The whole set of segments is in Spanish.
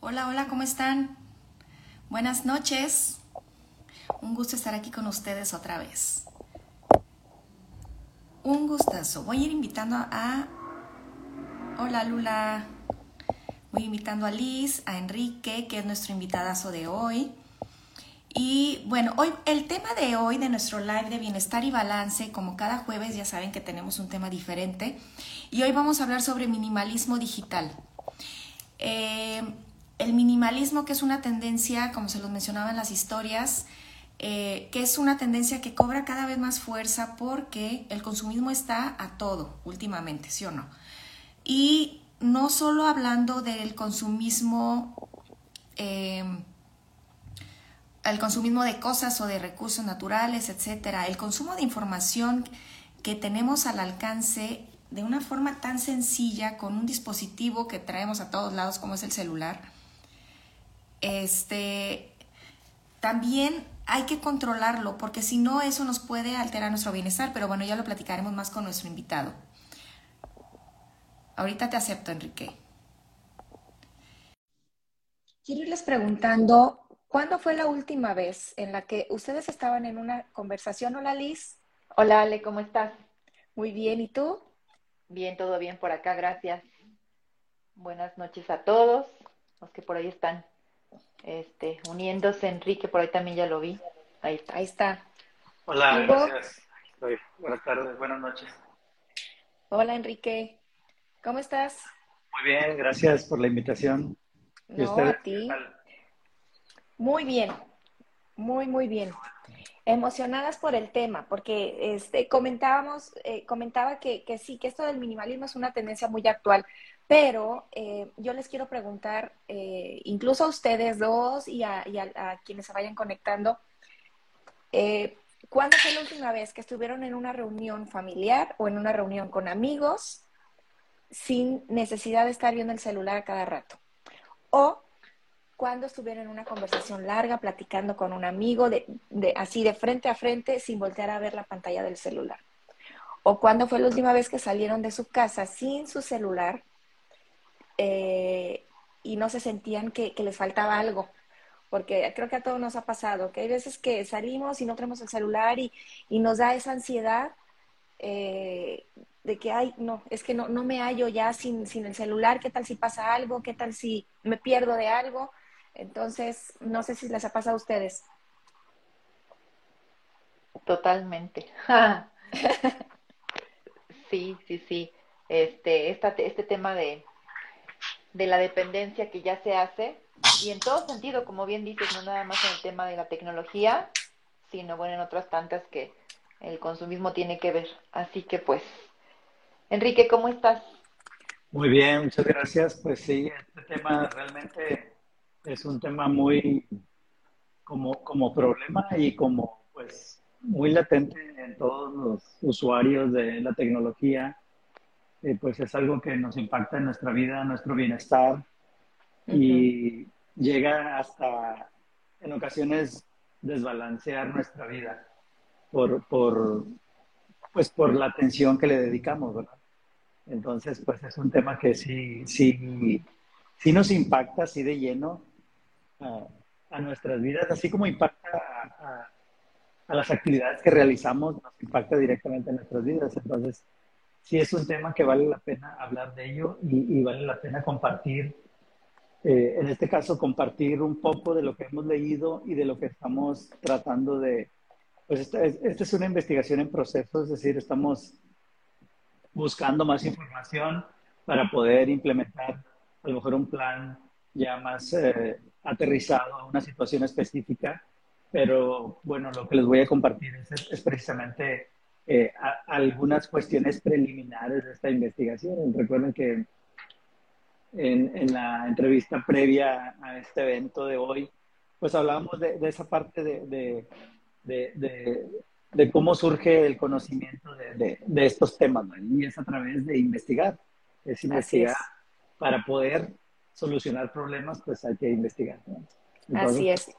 Hola, hola, ¿cómo están? Buenas noches. Un gusto estar aquí con ustedes otra vez. Un gustazo. Voy a ir invitando a... Hola, Lula. Voy invitando a Liz, a Enrique, que es nuestro invitadazo de hoy. Y bueno, hoy el tema de hoy de nuestro live de bienestar y balance, como cada jueves ya saben que tenemos un tema diferente, y hoy vamos a hablar sobre minimalismo digital. Eh, el minimalismo, que es una tendencia, como se los mencionaba en las historias, eh, que es una tendencia que cobra cada vez más fuerza porque el consumismo está a todo últimamente, ¿sí o no? Y no solo hablando del consumismo, eh, el consumismo de cosas o de recursos naturales, etcétera, el consumo de información que tenemos al alcance de una forma tan sencilla con un dispositivo que traemos a todos lados como es el celular, este, también hay que controlarlo porque si no eso nos puede alterar nuestro bienestar, pero bueno, ya lo platicaremos más con nuestro invitado. Ahorita te acepto, Enrique. Quiero irles preguntando, ¿cuándo fue la última vez en la que ustedes estaban en una conversación? Hola Liz. Hola Ale, ¿cómo estás? Muy bien, ¿y tú? Bien, todo bien por acá, gracias. Buenas noches a todos los que por ahí están este, uniéndose. Enrique, por ahí también ya lo vi. Ahí está. Ahí está. Hola, gracias. Buenas tardes, buenas noches. Hola, Enrique. ¿Cómo estás? Muy bien, gracias por la invitación. No, a ti. Muy bien, muy, muy bien. Emocionadas por el tema, porque este, comentábamos, eh, comentaba que, que, sí, que esto del minimalismo es una tendencia muy actual, pero eh, yo les quiero preguntar, eh, incluso a ustedes dos y a, quienes se vayan conectando, eh, ¿cuándo fue la última vez que estuvieron en una reunión familiar o en una reunión con amigos sin necesidad de estar viendo el celular a cada rato? O cuando estuvieron en una conversación larga platicando con un amigo de, así de frente a frente sin voltear a ver la pantalla del celular. O cuándo fue la última vez que salieron de su casa sin su celular eh, y no se sentían que, les faltaba algo. Porque creo que a todos nos ha pasado, que hay veces que salimos y no tenemos el celular y, nos da esa ansiedad eh, de que, ay, no, es que no, no me hallo ya sin, sin el celular, ¿qué tal si pasa algo? ¿Qué tal si me pierdo de algo? Entonces, no sé si les ha pasado a ustedes. Totalmente. sí, sí, sí. Este, esta, este tema de, de la dependencia que ya se hace y en todo sentido, como bien dices, no nada más en el tema de la tecnología, sino bueno, en otras tantas que el consumismo tiene que ver. Así que pues, Enrique, ¿cómo estás? Muy bien, muchas gracias. Pues sí, este tema realmente es un tema muy como, como problema y como pues muy latente en todos los usuarios de la tecnología eh, pues es algo que nos impacta en nuestra vida, en nuestro bienestar y llega hasta en ocasiones desbalancear nuestra vida por, por, pues por la atención que le dedicamos, ¿verdad? Entonces, pues es un tema que sí, sí, sí nos impacta así de lleno a, nuestras vidas, así como impacta a, a, las actividades que realizamos, nos impacta directamente en nuestras vidas. Entonces, sí es un tema que vale la pena hablar de ello y, vale la pena compartir, eh, en este caso, compartir un poco de lo que hemos leído y de lo que estamos tratando de, pues esta es, esta es una investigación en proceso, es decir, estamos buscando más información para poder implementar a lo mejor un plan ya más eh, aterrizado a una situación específica, pero bueno, lo que les voy a compartir es, es precisamente eh, algunas cuestiones preliminares de esta investigación. Recuerden que en, en, la entrevista previa a este evento de hoy, pues hablábamos de, de esa parte de, de, de, cómo surge el conocimiento de, estos temas, y es a través de investigar, es investigar para poder solucionar problemas, pues hay que investigar. Así es.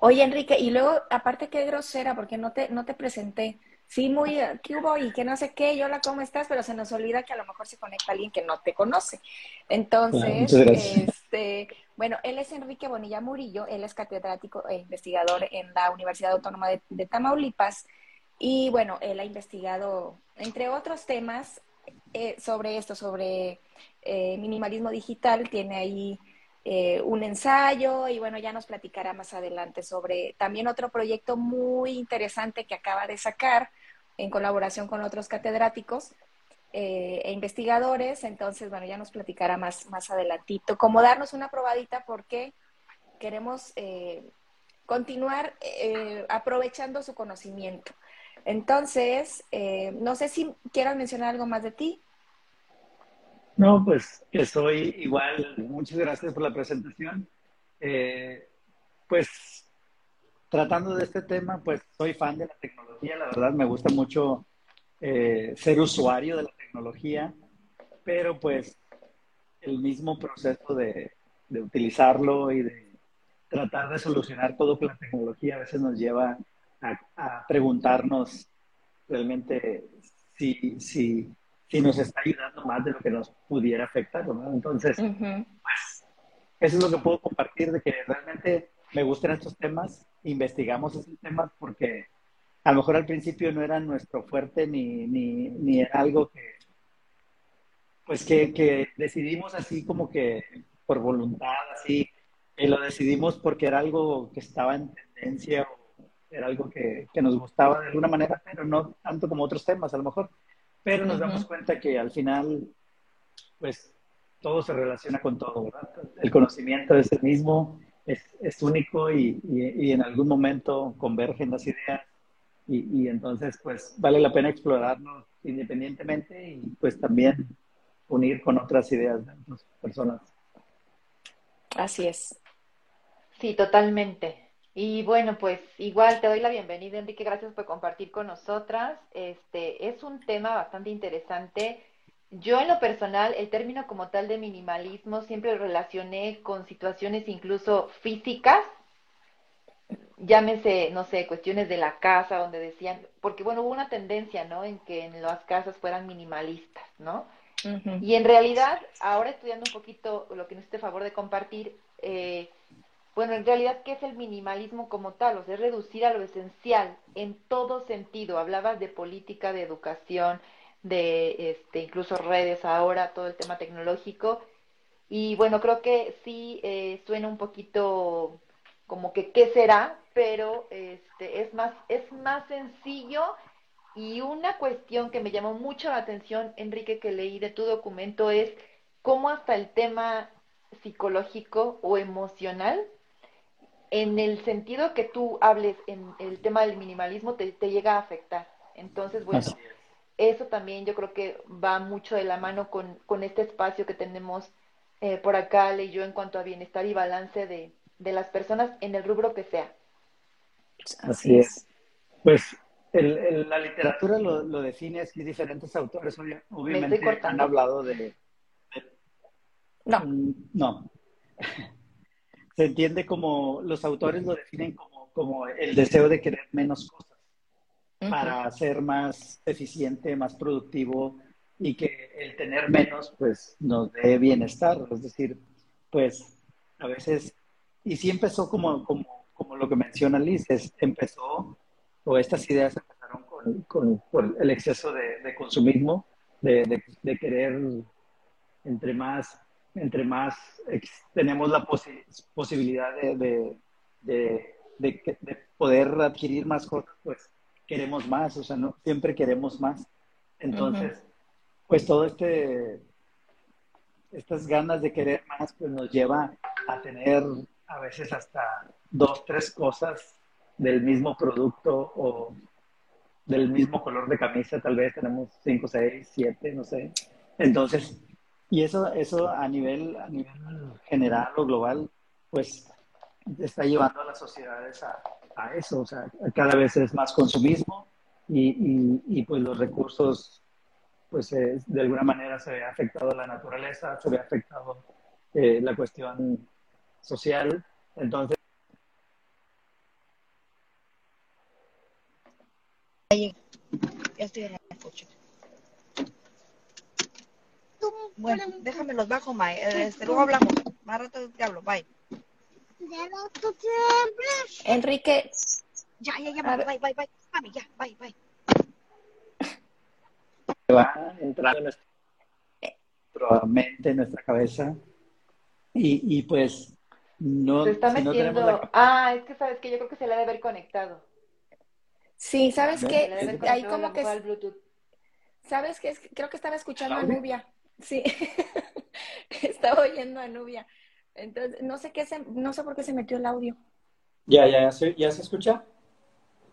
Oye, Enrique, y luego, aparte qué grosera, porque no te, no te presenté sí, muy, ¿qué hubo? Y que no sé qué, hola, ¿cómo estás? Pero se nos olvida que a lo mejor se conecta alguien que no te conoce. Entonces, este, bueno, él es Enrique Bonilla Murillo, él es catedrático e investigador en la Universidad Autónoma de, Tamaulipas y bueno, él ha investigado, entre otros temas, eh, sobre esto, sobre eh, minimalismo digital, tiene ahí eh, un ensayo y bueno, ya nos platicará más adelante sobre también otro proyecto muy interesante que acaba de sacar en colaboración con otros catedráticos eh, e investigadores. Entonces, bueno, ya nos platicará más, más adelantito. Como darnos una probadita porque queremos eh, continuar eh, aprovechando su conocimiento. Entonces, no sé si quieras mencionar algo más de ti. No, pues estoy igual. Muchas gracias por la presentación. pues tratando de este tema, pues soy fan de la tecnología, la verdad me gusta mucho eh, ser usuario de la tecnología, pero pues el mismo proceso de, utilizarlo y de tratar de solucionar todo con la tecnología a veces nos lleva a, preguntarnos realmente si, si, si, nos está ayudando más de lo que nos pudiera afectar, ¿no? Entonces, pues eso es lo que puedo compartir, de que realmente me gustan estos temas, investigamos estos temas porque a lo mejor al principio no era nuestro fuerte ni, ni, ni era algo que, pues que, que, decidimos así como que por voluntad, así, y lo decidimos porque era algo que estaba en tendencia o era algo que, que nos gustaba de alguna manera, pero no tanto como otros temas a lo mejor. Pero nos damos cuenta que al final, pues todo se relaciona con todo, ¿verdad? El conocimiento es el mismo, es, es único y, y, y en algún momento convergen las ideas y, entonces, pues, vale la pena explorarnos independientemente y pues también unir con otras ideas de otras personas. Así es. Sí, totalmente. Y bueno, pues igual te doy la bienvenida, Enrique, gracias por compartir con nosotras. Este es un tema bastante interesante. Yo en lo personal, el término como tal de minimalismo siempre lo relacioné con situaciones incluso físicas llámese, no sé, cuestiones de la casa, donde decían, porque bueno, hubo una tendencia, ¿no? En que en las casas fueran minimalistas, ¿no? Y en realidad, ahora estudiando un poquito lo que nos esté favor de compartir, eh, bueno, en realidad, ¿qué es el minimalismo como tal? O sea, es reducir a lo esencial en todo sentido. Hablabas de política, de educación, de este, incluso redes ahora, todo el tema tecnológico. Y bueno, creo que sí eh, suena un poquito como que qué será, pero este, es, más, es más sencillo y una cuestión que me llamó mucho la atención, Enrique, que leí de tu documento es cómo hasta el tema psicológico o emocional, en el sentido que tú hables en el tema del minimalismo, te, llega a afectar. Entonces, bueno, eso también yo creo que va mucho de la mano con, con este espacio que tenemos eh, por acá, y yo, en cuanto a bienestar y balance de, de las personas en el rubro que sea. Así, es. Pues la literatura lo, define así, diferentes autores obviamente han hablado de, No. Mm, no. Se entiende como, los autores lo definen como, como el deseo de querer menos cosas para ser más eficiente, más productivo y que el tener menos pues nos dé bienestar. Es decir, pues a veces y sí empezó como, como, como lo que menciona Liz, empezó, o estas ideas empezaron con, con, el exceso de, consumismo, de, de, querer, entre más, entre más tenemos la posibilidad de, de, poder adquirir más cosas, pues queremos más, o sea, no siempre queremos más. Entonces, pues todo este, estas ganas de querer más, pues nos lleva a tener a veces hasta dos, tres cosas del mismo producto o del mismo color de camisa, tal vez tenemos cinco, seis, siete, no sé. Entonces, y eso, eso a nivel, a nivel general o global, pues está llevando a las sociedades a, a eso, o sea, cada vez es más consumismo y, y, pues los recursos, pues de alguna manera se ve afectado la naturaleza, se ve afectado eh, la cuestión social. Entonces, ya estoy en el coche. Bueno, déjame los bajo, Mae. Este, luego hablamos. Más rato te hablo, bye. Enrique, Ya, ya, ya, A bye, bye, bye. Mami, ya, bye, bye. va entrando en nuestra mente, en nuestra cabeza. Y, y pues no, Se está si no metiendo. tenemos la Ah, es que sabes que yo creo que se le ha de haber conectado. sí, ¿sabes de qué? haber Ahí a como que, Bluetooth. ¿sabes qué? Es que Creo que estaba escuchando a? Nubia. Sí, estaba oyendo a Nubia. Entonces, no sé qué se, no sé por qué se metió el audio. Ya, ya, ya se, ya se escucha.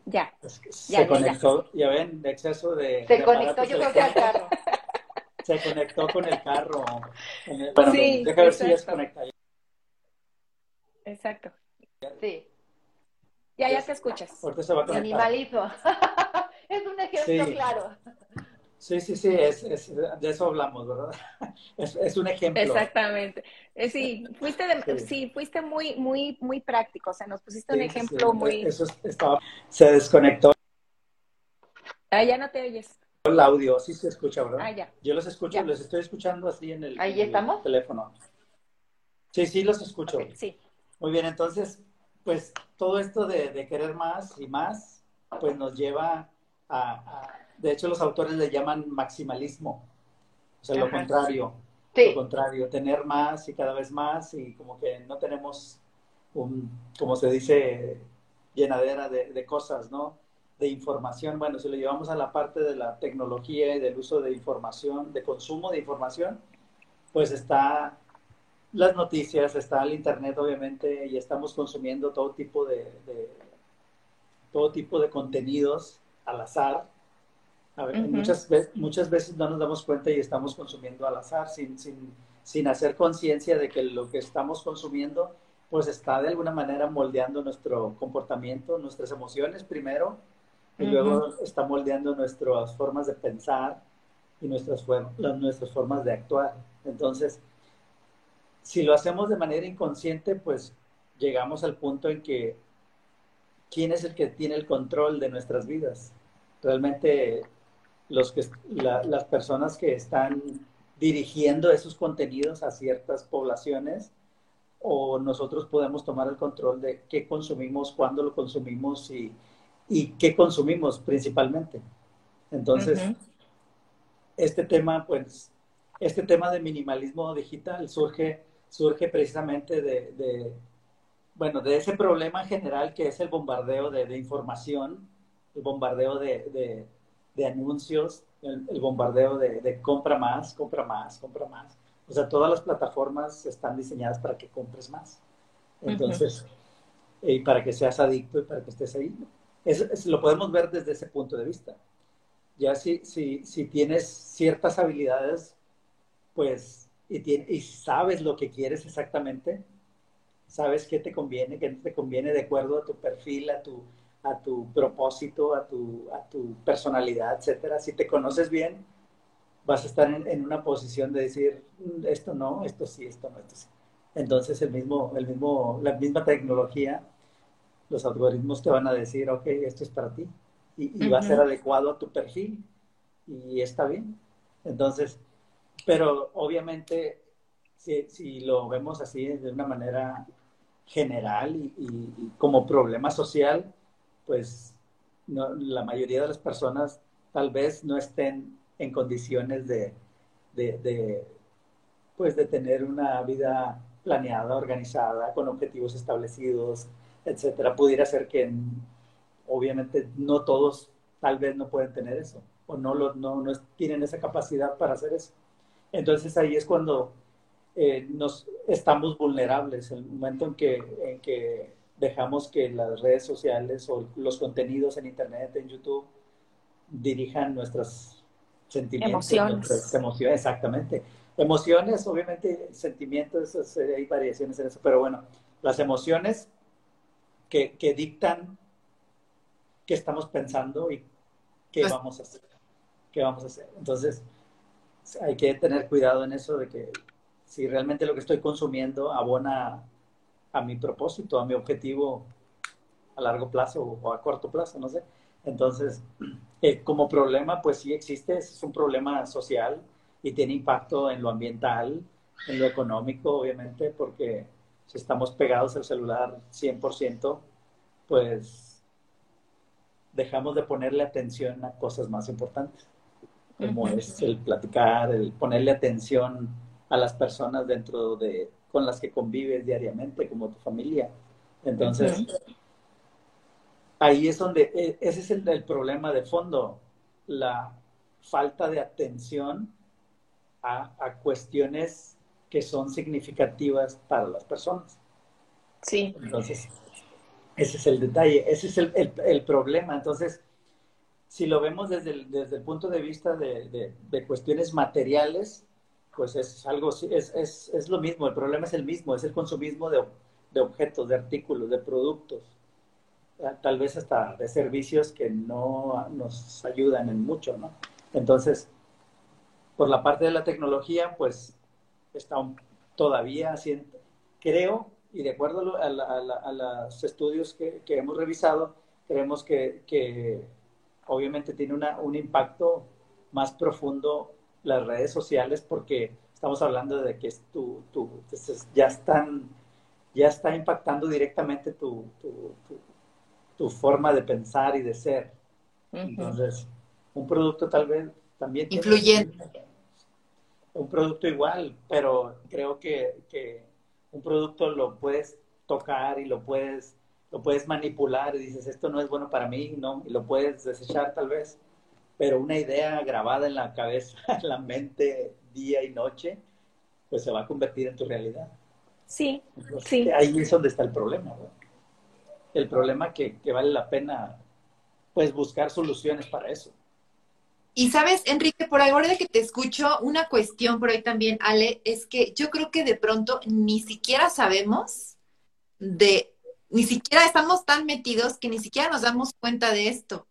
Ya, Es que Ya, se ya, ya. conectó, ya, ven, de exceso de. Se de conectó, yo creo que al carro. Se conectó con el carro. En el- bueno, Sí, deja ver si ya se exacto. conecta. exacto. Sí, Ya, ya te escuchas. Ahorita se va a conectar. minimalismo. es un ejemplo Sí. claro. Sí, sí, sí, es, es- de eso hablamos, ¿verdad? Es, es un ejemplo. Exactamente. Eh, Sí, fuiste de- Sí. sí, fuiste muy, muy, muy práctico. O sea, nos pusiste un Sí, ejemplo sí. muy. Eso es- estaba, se desconectó Ah, ya no te oyes. el audio, sí se escucha, ¿verdad? Ah, ya. Yo los escucho, Ya. los estoy escuchando así en el, ¿Ahí el estamos? teléfono. Sí, sí, los escucho. Sí. Muy bien, entonces, pues todo esto de, de querer más y más, pues nos lleva a, a- de hecho los autores le llaman maximalismo, o sea, lo contrario, Sí, lo contrario, tener más y cada vez más y como que no tenemos un, como se dice, llenadera de, de cosas, ¿no? De información, bueno, si lo llevamos a la parte de la tecnología y del uso de información, de consumo de información, pues está las noticias, está el internet obviamente y estamos consumiendo todo tipo de, de- todo tipo de contenidos al azar. A ver, Ujú. muchas, ve- muchas veces no nos damos cuenta y estamos consumiendo al azar sin, sin, sin hacer conciencia de que lo que estamos consumiendo pues está de alguna manera moldeando nuestro comportamiento, nuestras emociones primero y Ujú. luego está moldeando nuestras formas de pensar y nuestras, las- nuestras formas de actuar. Entonces, si lo hacemos de manera inconsciente, pues llegamos al punto en que quién es el que tiene el control de nuestras vidas. Realmente los que, la- las personas que están dirigiendo esos contenidos a ciertas poblaciones o nosotros podemos tomar el control de qué consumimos, cuándo lo consumimos y, y qué consumimos principalmente. Entonces, este tema, pues, este tema de minimalismo digital surge, surge precisamente de, de, bueno, de ese problema general que es el bombardeo de, de información, el bombardeo de, de, de anuncios, el, el bombardeo de, de compra más, compra más, compra más. O sea, todas las plataformas están diseñadas para que compres más. Entonces, y para que seas adicto y para que estés ahí. Es, es- lo podemos ver desde ese punto de vista. Ya si, si, si tienes ciertas habilidades, pues, y, y sabes lo que quieres exactamente, sabes qué te conviene, qué no te conviene de acuerdo a tu perfil, a tu, a tu propósito, a tu, a tu personalidad, etcétera. Si te conoces bien, vas a estar en, en una posición de decir, "Mm, esto no, esto sí, esto no, esto sí. Entonces el mismo, el mismo, la misma tecnología, los algoritmos te van a decir, ok, esto es para ti y, y va a ser adecuado a tu perfil y está bien. Entonces, pero obviamente si, si lo vemos así de una manera general y, y- y como problema social, pues la mayoría de las personas tal vez no estén en condiciones de, de, pues de tener una vida planeada, organizada, con objetivos establecidos, etcétera. Pudiera ser que obviamente no todos tal vez no pueden tener eso o no, lo, no, no tienen esa capacidad para hacer eso. Entonces ahí es cuando eh, nos estamos vulnerables, el momento en que dejamos que las redes sociales o los contenidos en Internet, en YouTube, dirijan nuestros sentimientos, Emociones. nuestras emociones, exactamente. Emociones, obviamente, sentimientos, eso, hay variaciones en eso, pero bueno, las emociones que, que dictan qué estamos pensando y qué Pues- vamos a hacer. ¿Qué vamos a hacer? Entonces, hay que tener cuidado en eso de que si realmente lo que estoy consumiendo abona a mi propósito, a mi objetivo a largo plazo o a corto plazo, no sé. Entonces, eh, como problema, pues sí existe, es un problema social y tiene impacto en lo ambiental, en lo económico, obviamente, porque si estamos pegados al celular 100%, pues dejamos de ponerle atención a cosas más importantes, como es el platicar, el ponerle atención a las personas dentro de, con las que convives diariamente, como tu familia. Entonces, ahí es donde, e, ese es el, el, problema de fondo, la falta de atención a, a, cuestiones que son significativas para las personas. Sí. Entonces, ese es el detalle, ese es el, el, el problema. Entonces, si lo vemos desde el, desde el punto de vista de, de, de cuestiones materiales, pues es algo, es, es, es, lo mismo, el problema es el mismo, es el consumismo de, de objetos, de artículos, de productos, tal vez hasta de servicios que no nos ayudan en mucho, ¿no? Entonces, por la parte de la tecnología, pues está todavía haciendo, creo, y de acuerdo a, la, a, la, los estudios que, que, hemos revisado, creemos que, que obviamente tiene una, un impacto más profundo las redes sociales porque estamos hablando de que tu, tu, ya están ya está impactando directamente tu, tu, tu, forma de pensar y de ser. Uh -huh. Entonces, un producto tal vez también... Influyente. Un producto igual, pero creo que, que, un producto lo puedes tocar y lo puedes, lo puedes manipular y dices, esto no es bueno para mí, ¿no? Y lo puedes desechar tal vez pero una idea grabada en la cabeza, en la mente, día y noche, pues se va a convertir en tu realidad. Sí, Entonces, sí. Ahí es donde está el problema. El problema que, que, vale la pena, pues, buscar soluciones para eso. Y sabes, Enrique, por ahora de que te escucho, una cuestión por ahí también, Ale, es que yo creo que de pronto ni siquiera sabemos de, ni siquiera estamos tan metidos que ni siquiera nos damos cuenta de esto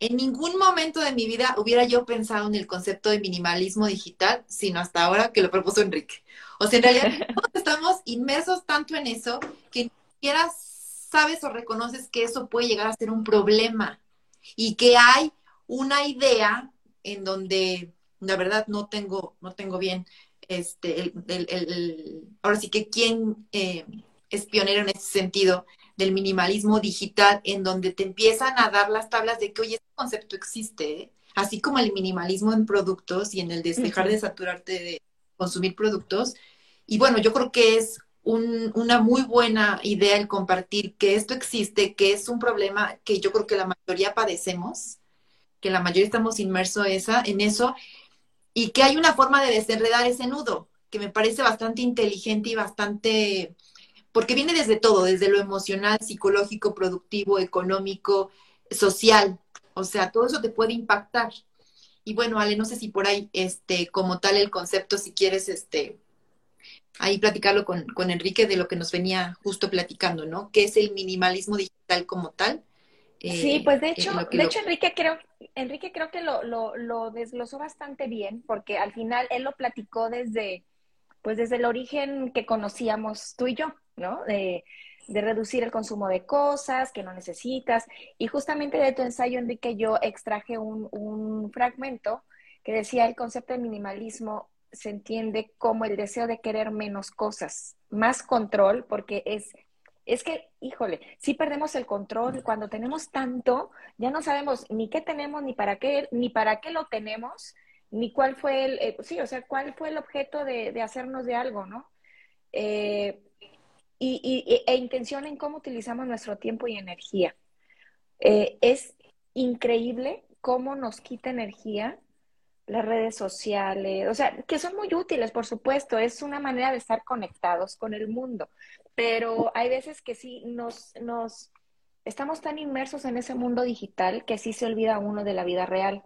en ningún momento de mi vida hubiera yo pensado en el concepto de minimalismo digital, sino hasta ahora que lo propuso Enrique. O sea, en realidad estamos inmersos tanto en eso que ni siquiera sabes o reconoces que eso puede llegar a ser un problema y que hay una idea en donde la verdad no tengo, no tengo bien este, el, el, el, ahora sí que quién eh, es pionero en ese sentido, del minimalismo digital, en donde te empiezan a dar las tablas de que, oye, este concepto existe, ¿eh? así como el minimalismo en productos y en el de dejar uh -huh. de saturarte de consumir productos. Y bueno, yo creo que es un, una muy buena idea el compartir que esto existe, que es un problema que yo creo que la mayoría padecemos, que la mayoría estamos inmersos esa, en eso, y que hay una forma de desenredar ese nudo, que me parece bastante inteligente y bastante porque viene desde todo, desde lo emocional, psicológico, productivo, económico, social. O sea, todo eso te puede impactar. Y bueno, Ale, no sé si por ahí, este, como tal el concepto, si quieres, este, ahí platicarlo con, con Enrique de lo que nos venía justo platicando, ¿no? ¿Qué es el minimalismo digital como tal? Eh, sí, pues de hecho, eh, de lo... hecho Enrique creo, Enrique creo que lo, lo, lo desglosó bastante bien, porque al final él lo platicó desde, pues desde el origen que conocíamos tú y yo, ¿no? De, de, reducir el consumo de cosas que no necesitas. Y justamente de tu ensayo, Enrique, yo extraje un, un fragmento que decía el concepto de minimalismo se entiende como el deseo de querer menos cosas, más control, porque es, es que, híjole, si perdemos el control, cuando tenemos tanto, ya no sabemos ni qué tenemos, ni para qué, ni para qué lo tenemos, ni cuál fue el, eh, sí, o sea, cuál fue el objeto de, de hacernos de algo, ¿no? Eh, y, y, e intención en cómo utilizamos nuestro tiempo y energía. Eh, es increíble cómo nos quita energía las redes sociales, o sea, que son muy útiles, por supuesto, es una manera de estar conectados con el mundo, pero hay veces que sí nos, nos estamos tan inmersos en ese mundo digital que sí se olvida uno de la vida real.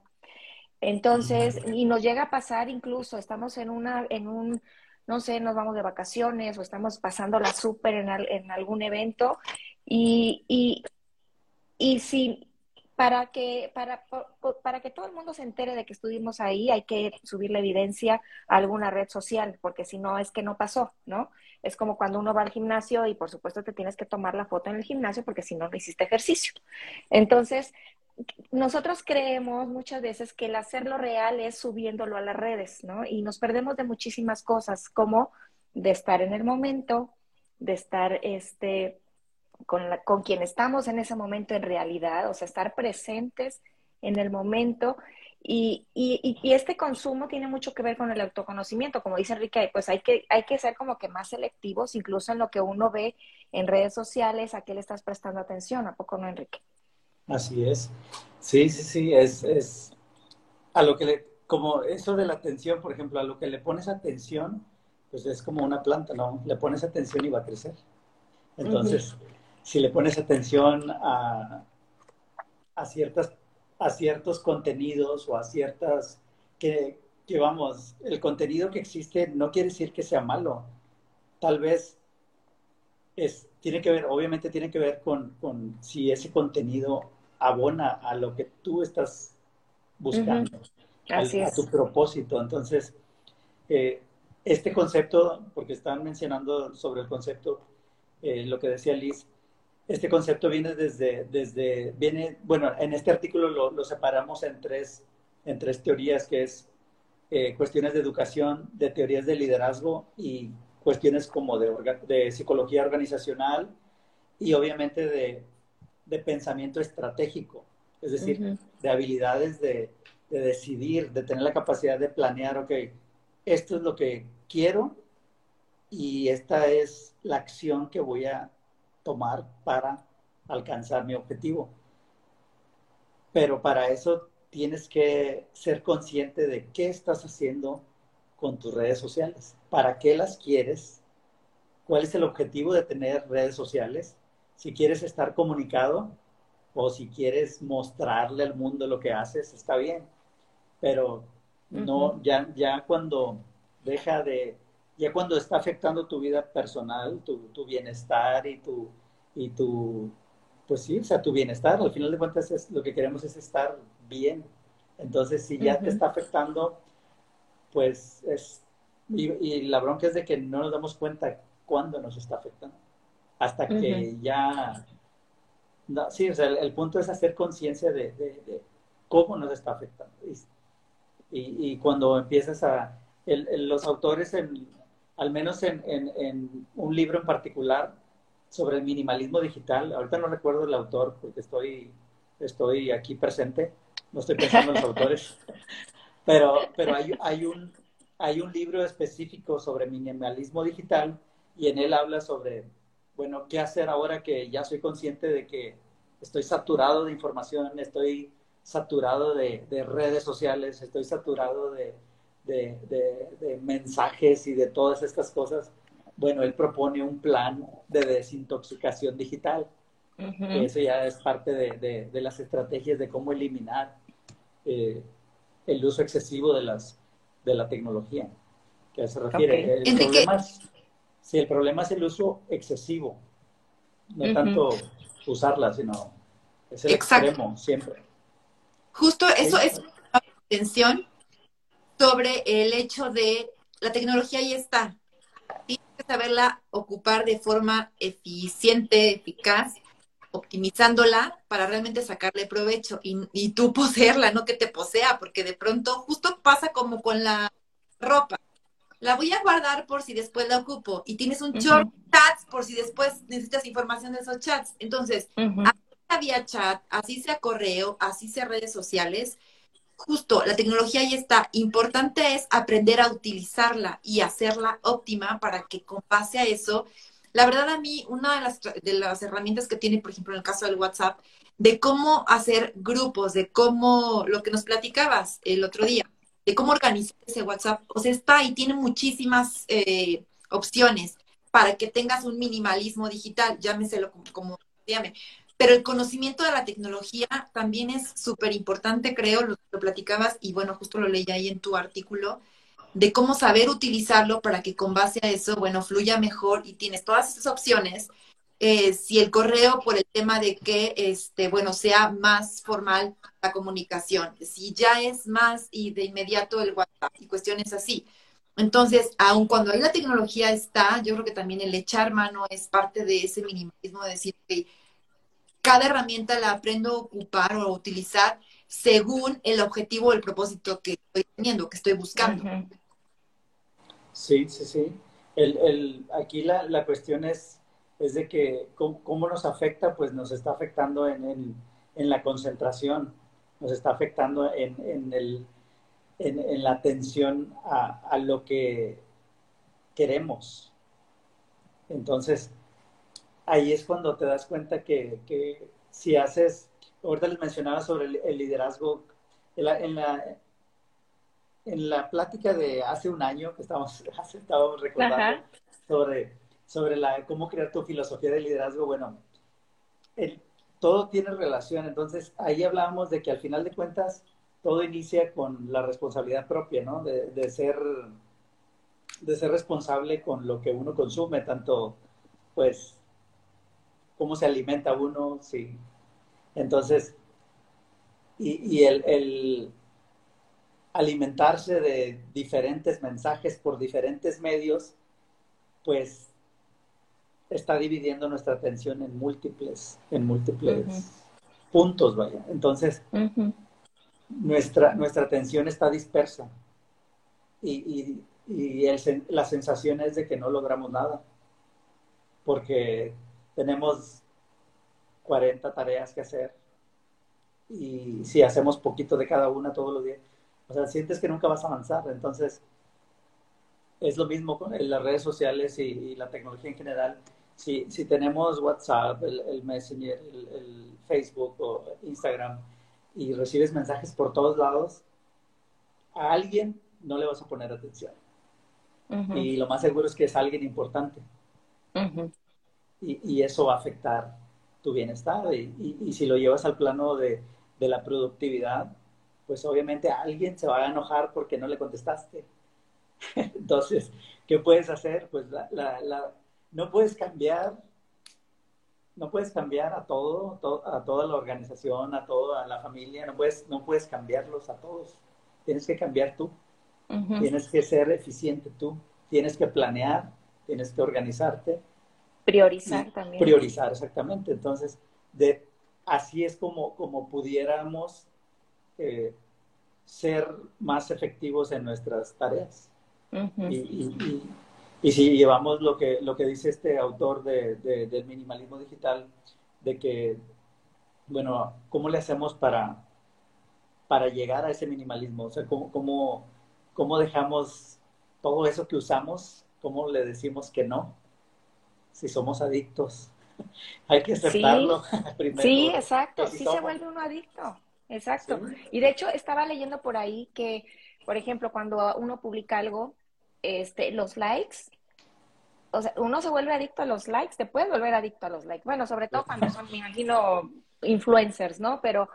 Entonces, y nos llega a pasar incluso, estamos en una, en un, no sé, nos vamos de vacaciones o estamos pasando la súper en, en, algún evento y, y, y si para que, para, para que todo el mundo se entere de que estuvimos ahí, hay que subir la evidencia a alguna red social, porque si no es que no pasó, ¿no? Es como cuando uno va al gimnasio y por supuesto te tienes que tomar la foto en el gimnasio porque si no, no hiciste ejercicio. Entonces, nosotros creemos muchas veces que el hacerlo real es subiéndolo a las redes, ¿no? Y nos perdemos de muchísimas cosas, como de estar en el momento, de estar este, con, la, con quien estamos en ese momento en realidad, o sea, estar presentes en el momento. Y, y, y, este consumo tiene mucho que ver con el autoconocimiento, como dice Enrique, pues hay que, hay que ser como que más selectivos, incluso en lo que uno ve en redes sociales, a qué le estás prestando atención, ¿a poco no, Enrique? Así es. Sí, sí, sí, es, es a lo que le, como eso de la atención, por ejemplo, a lo que le pones atención, pues es como una planta, ¿no? Le pones atención y va a crecer. Entonces, si le pones atención a, a, ciertas, a ciertos contenidos o a ciertas, que, que vamos, el contenido que existe no quiere decir que sea malo. Tal vez es, tiene que ver, obviamente tiene que ver con, con si ese contenido abona a lo que tú estás buscando, a tu propósito. Entonces, eh, este concepto, porque están mencionando sobre el concepto, eh, lo que decía Liz, este concepto viene desde, desde viene, bueno, en este artículo lo, separamos en tres, en tres teorías, que es eh, cuestiones de educación, de teorías de liderazgo y cuestiones como de, de psicología organizacional y obviamente de, de pensamiento estratégico, es decir, de habilidades de, de decidir, de tener la capacidad de planear, ok, esto es lo que quiero y esta es la acción que voy a tomar para alcanzar mi objetivo. Pero para eso tienes que ser consciente de qué estás haciendo con tus redes sociales, para qué las quieres, cuál es el objetivo de tener redes sociales, si quieres estar comunicado o si quieres mostrarle al mundo lo que haces, está bien. Pero no, ya, ya cuando deja de, ya cuando está afectando tu vida personal, tu, tu bienestar y tu, y tu, pues sí, o sea, tu bienestar, al final de cuentas es, lo que queremos es estar bien. Entonces, si ya te está afectando, pues es, y, y, la bronca es de que no nos damos cuenta cuándo nos está afectando. Hasta que ya, sí, o sea, el, punto es hacer conciencia de, de, de, cómo nos está afectando. Y, y cuando empiezas a, los autores, en, al menos en, en, un libro en particular sobre el minimalismo digital, ahorita no recuerdo el autor porque estoy, estoy aquí presente, no estoy pensando en los autores, pero, pero hay, hay, un, hay un libro específico sobre minimalismo digital y en él habla sobre, bueno, qué hacer ahora que ya soy consciente de que estoy saturado de información, estoy saturado de, de redes sociales, estoy saturado de, de, mensajes y de todas estas cosas, bueno, él propone un plan de desintoxicación digital. Eso ya es parte de, las estrategias de cómo eliminar eh, el uso excesivo de, las, de la tecnología. Que se refiere. El problema es, sí, el problema es el uso excesivo, no tanto usarla, sino es el extremo siempre. Justo eso es una atención sobre el hecho de la tecnología ahí está. Tienes que saberla ocupar de forma eficiente, eficaz, optimizándola para realmente sacarle provecho y, y tú poseerla, no que te posea, porque de pronto justo pasa como con la ropa. La voy a guardar por si después la ocupo y tienes un short chats por si después necesitas información de esos chats. Entonces, así sea chat, así sea correo, así sea redes sociales, justo la tecnología ahí está. Importante es aprender a utilizarla y hacerla óptima para que con base a eso, la verdad a mí, una de las, de las herramientas que tiene, por ejemplo, en el caso del WhatsApp, de cómo hacer grupos, de cómo, lo que nos platicabas el otro día, cómo organizar ese WhatsApp, o sea, está y tiene muchísimas eh, opciones para que tengas un minimalismo digital, llámeselo como, como llame. Pero el conocimiento de la tecnología también es súper importante, creo, lo, lo, platicabas y bueno, justo lo leí ahí en tu artículo, de cómo saber utilizarlo para que con base a eso, bueno, fluya mejor y tienes todas esas opciones. Eh, si el correo por el tema de que, este, bueno, sea más formal la comunicación, si ya es más y de inmediato el WhatsApp y cuestiones así. Entonces, aun cuando ahí la tecnología está, yo creo que también el echar mano es parte de ese minimalismo de decir, que cada herramienta la aprendo a ocupar o a utilizar según el objetivo o el propósito que estoy teniendo, que estoy buscando. Sí, sí, sí. El, el, aquí la, la, cuestión es, es de que cómo, nos afecta, pues nos está afectando en, en, en la concentración, nos está afectando en, en el, en, la atención a, a, lo que queremos. Entonces, ahí es cuando te das cuenta que, que si haces ahorita les mencionaba sobre el, liderazgo, en la, en la, en la plática de hace un año que estábamos, estábamos recordando sobre, sobre la, cómo crear tu filosofía de liderazgo, bueno, todo tiene relación, entonces ahí hablábamos de que al final de cuentas todo inicia con la responsabilidad propia, ¿no? De, de ser de ser responsable con lo que uno consume, tanto pues cómo se alimenta uno, si entonces, y, el, alimentarse de diferentes mensajes por diferentes medios, pues está dividiendo nuestra atención en múltiples, en múltiples puntos, vaya. Entonces, nuestra, nuestra atención está dispersa y, y, la sensación es de que no logramos nada, porque tenemos 40 tareas que hacer y si hacemos poquito de cada una todos los días, o sea, sientes que nunca vas a avanzar. Entonces, es lo mismo con las redes sociales y, la tecnología en general. Si, si tenemos WhatsApp, el, Messenger, el, Facebook o Instagram y recibes mensajes por todos lados, a alguien no le vas a poner atención. Y lo más seguro es que es alguien importante. y, y, eso va a afectar tu bienestar. Y, y, si lo llevas al plano de, de, la productividad, pues obviamente alguien se va a enojar porque no le contestaste. Entonces, ¿qué puedes hacer? Pues la, la, no puedes cambiar, no puedes cambiar a todo, a toda la organización, a toda la familia, no puedes, no puedes cambiarlos a todos. Tienes que cambiar tú. Tienes que ser eficiente tú. Tienes que planear, tienes que organizarte Priorizar también. Priorizar, exactamente. Entonces, de, así es como, como pudiéramos eh, ser más efectivos en nuestras tareas. y, y, si llevamos lo que, lo que dice este autor de, del minimalismo digital, de que, bueno, ¿cómo le hacemos para, para llegar a ese minimalismo? O sea, ¿cómo, cómo, cómo dejamos todo eso que usamos, cómo le decimos que no? si somos adictos. Hay que aceptarlo sí, primero. Sí, exacto, sí se vuelve uno adicto, exacto. Y de hecho estaba leyendo por ahí que, por ejemplo, cuando uno publica algo, este, los likes, o sea, uno se vuelve adicto a los likes, te puedes volver adicto a los likes. Bueno, sobre todo cuando son, me imagino, influencers, ¿no? Pero,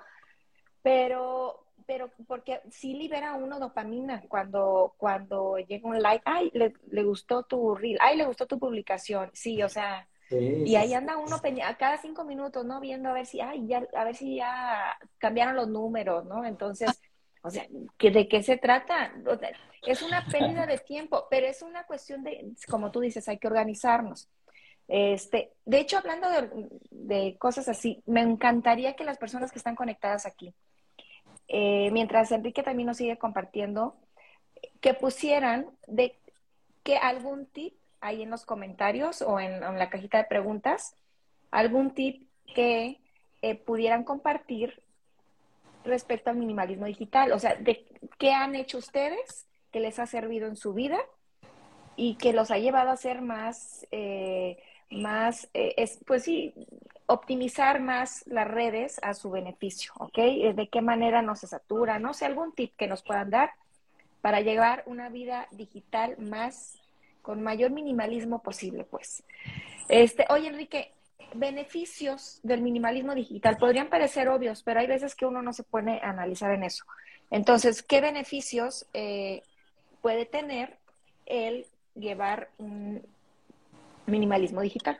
pero, pero porque sí libera uno dopamina cuando, cuando llega un like, ay, le, le gustó tu reel, ay, le gustó tu publicación, sí, o sea, y ahí anda uno a cada cinco minutos, ¿no? Viendo a ver si, ay, ya, a ver si ya cambiaron los números, ¿no? Entonces, o sea, ¿de qué se trata? Es una pérdida de tiempo, pero es una cuestión de, como tú dices, hay que organizarnos. Este, de hecho, hablando de, cosas así, me encantaría que las personas que están conectadas aquí, eh, mientras Enrique también nos sigue compartiendo, que pusieran de que algún tip ahí en los comentarios o en, la cajita de preguntas, algún tip que eh, pudieran compartir respecto al minimalismo digital, o sea, de qué han hecho ustedes que les ha servido en su vida y que los ha llevado a ser más, eh, más, es, pues sí, optimizar más las redes a su beneficio, ¿ok? Eh, ¿De qué manera no se satura? No sé, algún tip que nos puedan dar para llevar una vida digital más, con mayor minimalismo posible, pues. Este, oye, Enrique, beneficios del minimalismo digital podrían parecer obvios, pero hay veces que uno no se pone a analizar en eso. Entonces, ¿qué beneficios eh, puede tener el llevar un minimalismo digital?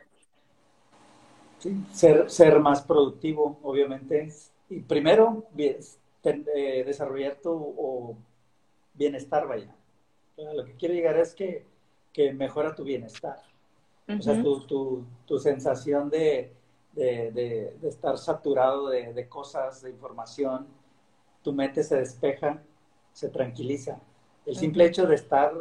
ser, ser más productivo, obviamente. Y primero, eh, desarrollar tu bienestar, vaya. lo que quiero llegar es que, que mejora tu bienestar. O sea, tu, tu, tu sensación de, de, de, de estar saturado de, de, cosas, de información, tu mente se despeja, se tranquiliza. El simple uh -huh. hecho de estar,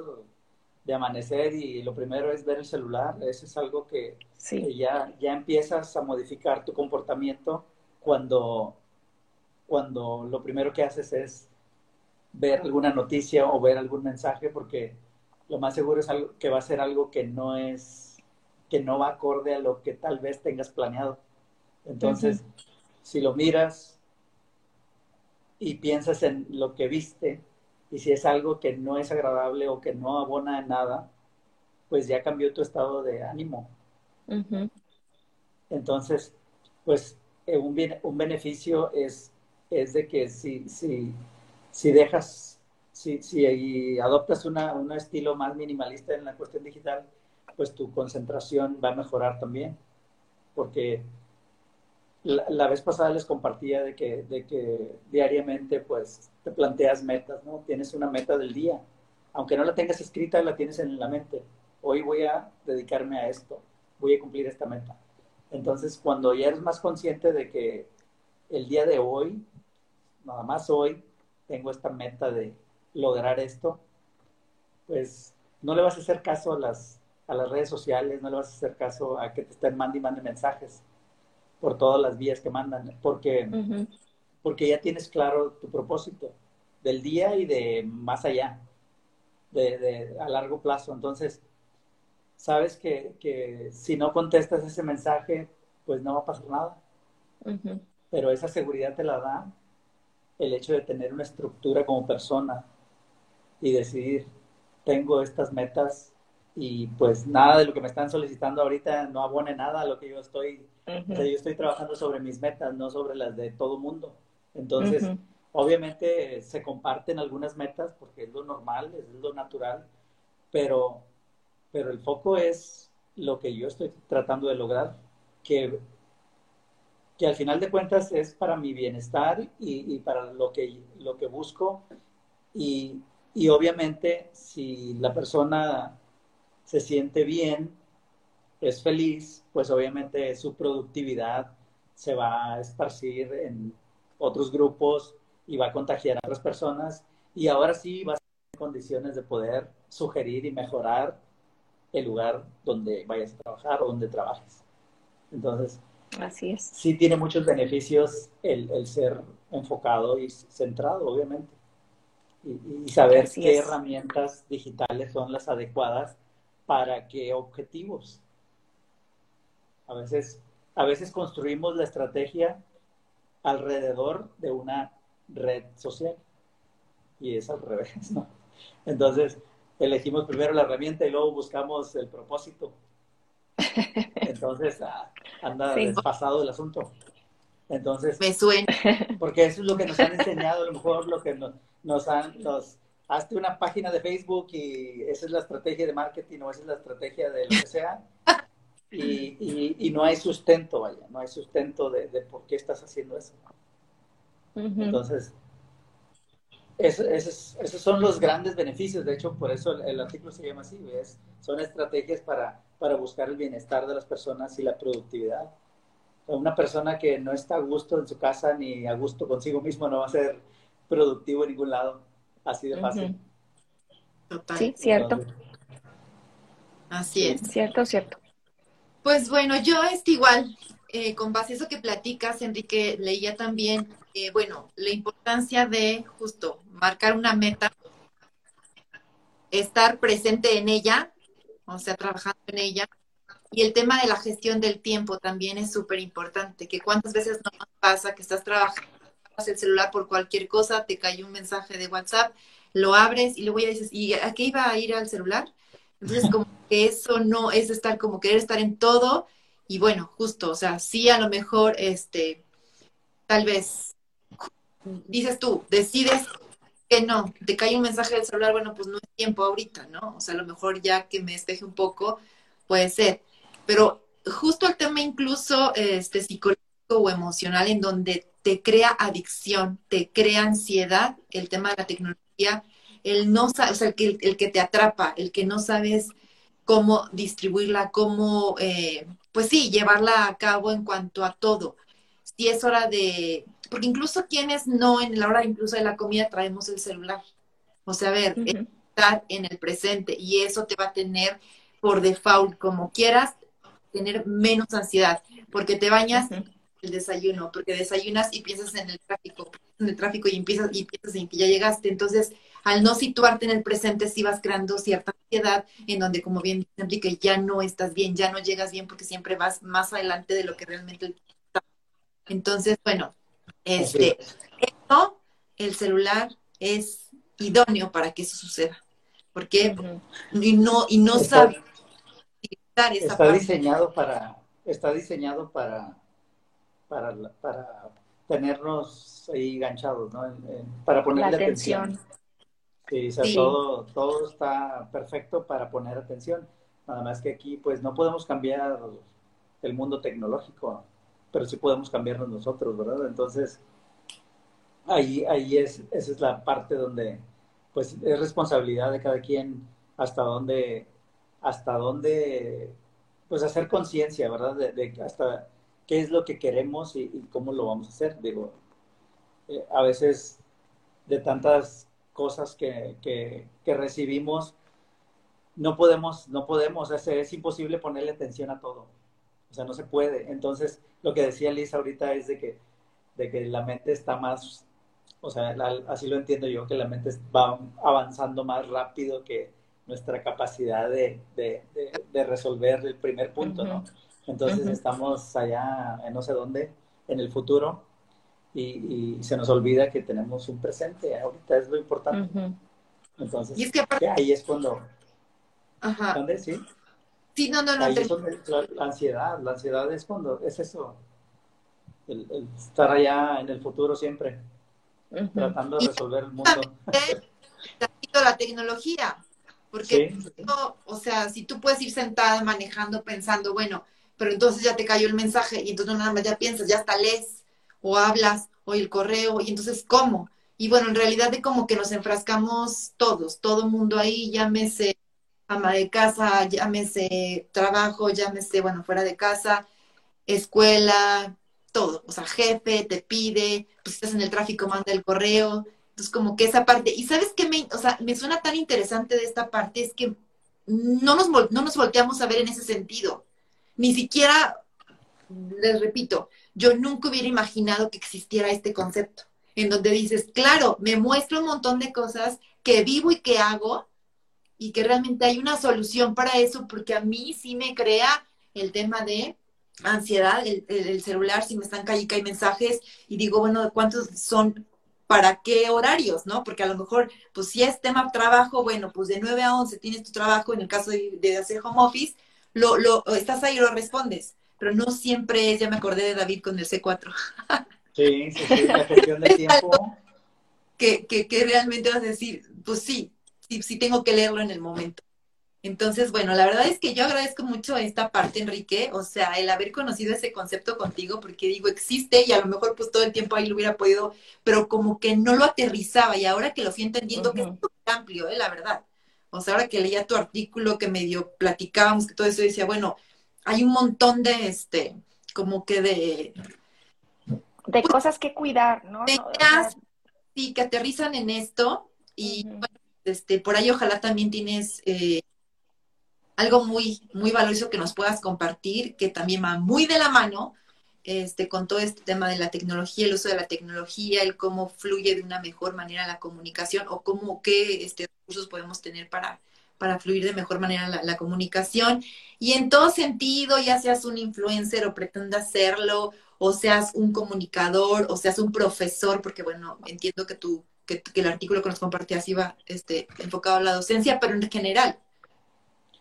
de amanecer y lo primero es ver el celular, eso es algo que, sí. que ya, ya empiezas a modificar tu comportamiento cuando, cuando lo primero que haces es ver alguna noticia o ver algún mensaje, porque lo más seguro es algo que va a ser algo que no es, que no va acorde a lo que tal vez tengas planeado. Entonces, uh -huh. si lo miras y piensas en lo que viste, y si es algo que no es agradable o que no abona en nada, pues ya cambió tu estado de ánimo. Uh -huh. Entonces, pues un, un beneficio es, es de que si, si, si dejas, si, si adoptas una, un estilo más minimalista en la cuestión digital, pues tu concentración va a mejorar también. Porque la, vez pasada les compartía de que, de que diariamente pues te planteas metas, ¿no? Tienes una meta del día. Aunque no la tengas escrita, la tienes en la mente. Hoy voy a dedicarme a esto, voy a cumplir esta meta. Entonces, cuando ya eres más consciente de que el día de hoy, nada más hoy, tengo esta meta de lograr esto, pues no le vas a hacer caso a las, a las redes sociales, no le vas a hacer caso a que te estén mandando y manden mensajes por todas las vías que mandan, porque, uh -huh. porque ya tienes claro tu propósito del día y de más allá, de, de a largo plazo. Entonces, sabes que, que, si no contestas ese mensaje, pues no va a pasar nada. Uh -huh. Pero esa seguridad te la da el hecho de tener una estructura como persona y decidir, tengo estas metas y pues nada de lo que me están solicitando ahorita no abone nada a lo que yo estoy, uh -huh. o sea, yo estoy trabajando sobre mis metas, no sobre las de todo mundo. Entonces, uh -huh. obviamente se comparten algunas metas porque es lo normal, es lo natural, pero, pero el foco es lo que yo estoy tratando de lograr, que, que al final de cuentas es para mi bienestar y, y para lo que, lo que busco. Y, y obviamente si la persona se siente bien, es feliz, pues obviamente su productividad se va a esparcir en otros grupos y va a contagiar a otras personas y ahora sí va a estar en condiciones de poder sugerir y mejorar el lugar donde vayas a trabajar o donde trabajes. Entonces, así es. Sí tiene muchos beneficios el, el ser enfocado y centrado, obviamente. Y, y saber así qué es. herramientas digitales son las adecuadas para qué objetivos. A veces, a veces construimos la estrategia alrededor de una red social y es al revés, ¿no? Entonces, elegimos primero la herramienta y luego buscamos el propósito. Entonces, ah, anda sí. despasado el asunto. Entonces, me suena. Porque eso es lo que nos han enseñado, a lo mejor lo que nos, nos han, los, hazte una página de Facebook y esa es la estrategia de marketing o esa es la estrategia de lo que sea. Y, y, y no hay sustento, vaya, no hay sustento de, de por qué estás haciendo eso. Uh -huh. Entonces, eso, esos, esos, son los grandes beneficios. De hecho, por eso el, el artículo se llama así, ¿ves? Son estrategias para, para buscar el bienestar de las personas y la productividad. Una persona que no está a gusto en su casa ni a gusto consigo mismo no va a ser productivo en ningún lado. Así de fácil. Uh -huh. Total. Sí, cierto. Así es. Cierto, cierto. Pues bueno, yo es igual, eh, con base a eso que platicas, Enrique, leía también, eh, bueno, la importancia de justo marcar una meta, estar presente en ella, o sea, trabajando en ella, y el tema de la gestión del tiempo también es súper importante, que cuántas veces nos pasa que estás trabajando el celular por cualquier cosa, te cae un mensaje de WhatsApp, lo abres y luego ya dices, ¿y a qué iba a ir al celular? Entonces, como que eso no es estar como querer estar en todo y bueno, justo, o sea, sí a lo mejor, este, tal vez, dices tú, decides que no, te cae un mensaje del celular, bueno, pues no es tiempo ahorita, ¿no? O sea, a lo mejor ya que me despeje un poco, puede ser. Pero justo el tema incluso este, psicológico o emocional en donde te crea adicción, te crea ansiedad, el tema de la tecnología, el no o sea, el que, el que te atrapa, el que no sabes cómo distribuirla, cómo, eh, pues sí, llevarla a cabo en cuanto a todo. Si es hora de, porque incluso quienes no en la hora incluso de la comida traemos el celular. O sea, a ver, estar en el presente y eso te va a tener por default, como quieras, tener menos ansiedad, porque te bañas el desayuno, porque desayunas y piensas en el tráfico, en el tráfico y empiezas y piensas en que ya llegaste. Entonces, al no situarte en el presente, sí vas creando cierta ansiedad en donde, como bien dice Enrique, ya no estás bien, ya no llegas bien porque siempre vas más adelante de lo que realmente está. Entonces, bueno, este, esto, el celular es idóneo para que eso suceda. Porque y no, y no está, sabe está diseñado para, está diseñado para, para, para tenernos ahí enganchados, ¿no? para ponerle atención. Sí, o sea, Todo, todo está perfecto para poner atención. Nada más que aquí, pues, no podemos cambiar el mundo tecnológico, pero sí podemos cambiarnos nosotros, ¿verdad? Entonces, ahí, ahí es, esa es la parte donde, pues, es responsabilidad de cada quien hasta dónde, hasta dónde, pues, hacer conciencia, ¿verdad? De, hasta qué es lo que queremos y, cómo lo vamos a hacer. Digo, eh, a veces de tantas cosas que, que, recibimos, no podemos, no podemos, hacer es imposible ponerle atención a todo. O sea, no se puede. Entonces, lo que decía Lisa ahorita es de que, de que la mente está más, o sea, así lo entiendo yo, que la mente va avanzando más rápido que nuestra capacidad de, de, resolver el primer punto, ¿no? Entonces estamos allá en no sé dónde, en el futuro, y, se nos olvida que tenemos un presente, ahorita es lo importante. Entonces, ahí es cuando... Ajá. ¿Dónde? Sí. Sí, no, no, no. Ahí es la, ansiedad, la ansiedad es cuando, es eso, el, estar allá en el futuro siempre, tratando de resolver el mundo. la tecnología, porque, o sea, si tú puedes ir sentada manejando pensando, bueno, pero entonces ya te cayó el mensaje y entonces nada más ya piensas, ya hasta lees o hablas o el correo y entonces ¿cómo? Y bueno, en realidad de como que nos enfrascamos todos, todo mundo ahí, llámese ama de casa, llámese trabajo, llámese, bueno, fuera de casa, escuela, todo. O sea, jefe te pide, pues estás en el tráfico, manda el correo. Entonces, como que esa parte, y sabes qué me, o sea, me suena tan interesante de esta parte, es que no nos, no nos volteamos a ver en ese sentido. Ni siquiera, les repito, yo nunca hubiera imaginado que existiera este concepto, en donde dices, claro, me muestra un montón de cosas que vivo y que hago, y que realmente hay una solución para eso, porque a mí sí me crea el tema de ansiedad, el, celular, si me están cayendo hay mensajes, y digo, bueno, ¿cuántos son? ¿Para qué horarios, no? Porque a lo mejor, pues si es tema trabajo, bueno, pues de 9 a 11 tienes tu trabajo, en el caso de, de hacer home office, lo, lo, estás ahí y lo respondes pero no siempre es, ya me acordé de David con el C4. Sí, sí, sí, la gestión de tiempo. Que, que, que, realmente vas a decir, pues sí, sí, sí tengo que leerlo en el momento. Entonces, bueno, la verdad es que yo agradezco mucho esta parte, Enrique, o sea, el haber conocido ese concepto contigo, porque digo, existe y a lo mejor pues todo el tiempo ahí lo hubiera podido, pero como que no lo aterrizaba y ahora que lo fui entendiendo, que es muy amplio, ¿eh? la verdad. O sea, ahora que leía tu artículo, que medio platicábamos, que todo eso, decía, bueno, hay un montón de, este, como que de... De cosas que cuidar, ¿no? sí, que aterrizan en esto y bueno, este, por ahí ojalá también tienes eh, algo muy, muy valioso que nos puedas compartir, que también va muy de la mano este, con todo este tema de la tecnología, el uso de la tecnología, el cómo fluye de una mejor manera la comunicación o cómo qué este, recursos podemos tener para, para fluir de mejor manera la, comunicación. Y en todo sentido, ya seas un influencer o pretendas serlo, o seas un comunicador, o seas un profesor, porque bueno, entiendo que tú, que, el artículo que nos compartías iba este, enfocado a la docencia, pero en general.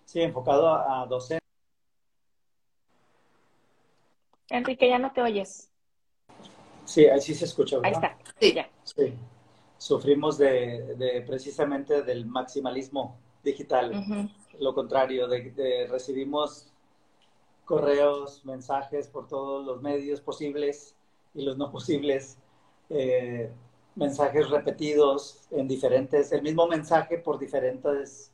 Sí, enfocado a, docencia. Enrique, ya no te oyes. Sí, ahí sí se escucha, Ahí está, sí, ya. Sí. Sufrimos de, de precisamente del maximalismo digital. Lo contrario, de, recibimos correos, mensajes por todos los medios posibles y los no posibles, eh, mensajes repetidos en diferentes, el mismo mensaje por diferentes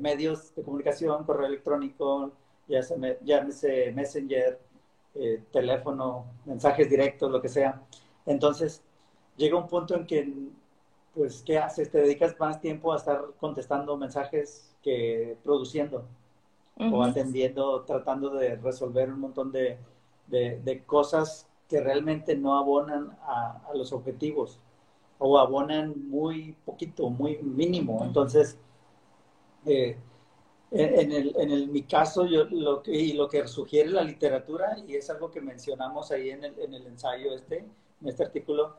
medios de comunicación, correo electrónico, ya se me, llámese Messenger, eh, teléfono, mensajes directos, lo que sea. Entonces, llega un punto en que, pues, ¿qué haces? Te dedicas más tiempo a estar contestando mensajes que produciendo o atendiendo, tratando de resolver un montón de, de, cosas que realmente no abonan a, a, los objetivos o abonan muy poquito, muy mínimo. Entonces, eh, en, el, en el, mi caso, yo, lo que, y lo que sugiere la literatura, y es algo que mencionamos ahí en el, en el ensayo este, en este artículo,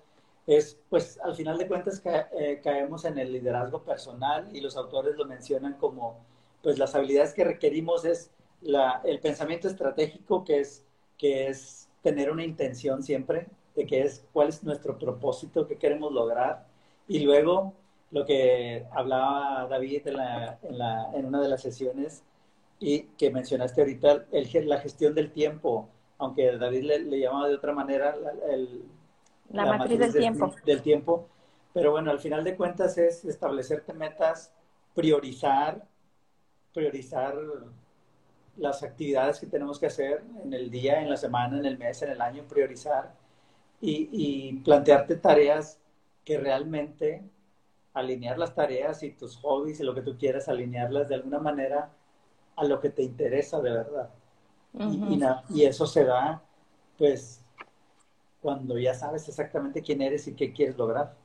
es, pues, al final de cuentas eh, caemos en el liderazgo personal y los autores lo mencionan como, pues, las habilidades que requerimos es la, el pensamiento estratégico, que es, que es tener una intención siempre, de qué es, cuál es nuestro propósito, qué queremos lograr, y luego lo que hablaba David en, la, en, la, en una de las sesiones y que mencionaste ahorita, la gestión del tiempo, aunque David le, le llamaba de otra manera el, la, matriz, del, tiempo. del tiempo. Pero bueno, al final de cuentas es establecerte metas, priorizar, priorizar las actividades que tenemos que hacer en el día, en la semana, en el mes, en el año, priorizar y, y plantearte tareas que realmente alinear las tareas y tus hobbies y lo que tú quieras, alinearlas de alguna manera a lo que te interesa de verdad. y, y, eso se da, pues, cuando ya sabes exactamente quién eres y qué quieres lograr.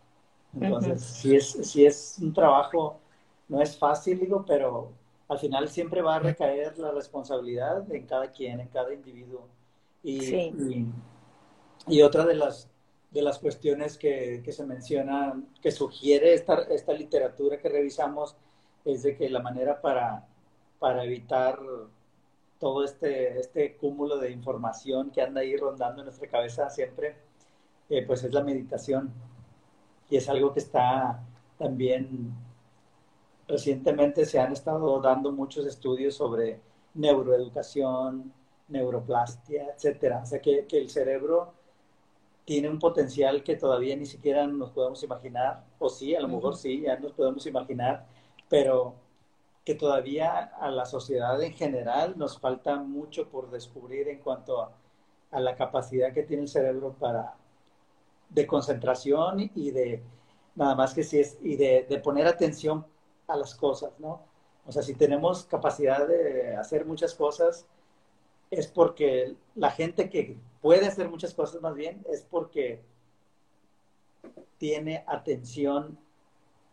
Entonces, si, es, si es un trabajo, no es fácil, digo, pero al final siempre va a recaer la responsabilidad en cada quien, en cada individuo. Y, y, y, otra de las, de las cuestiones que, que se mencionan, que sugiere esta, esta literatura que revisamos, es de que la manera para, para evitar todo este, este cúmulo de información que anda ahí rondando en nuestra cabeza siempre, eh, pues es la meditación. Y es algo que está también, recientemente se han estado dando muchos estudios sobre neuroeducación, neuroplastia, etcétera. O sea, que, que el cerebro tiene un potencial que todavía ni siquiera nos podemos imaginar, o sí, a lo mejor sí, ya nos podemos imaginar, pero que todavía a la sociedad en general nos falta mucho por descubrir en cuanto a, la capacidad que tiene el cerebro para de concentración y de nada más que si es y de, de, poner atención a las cosas, ¿no? O sea, si tenemos capacidad de hacer muchas cosas, es porque la gente que puede hacer muchas cosas más bien es porque tiene atención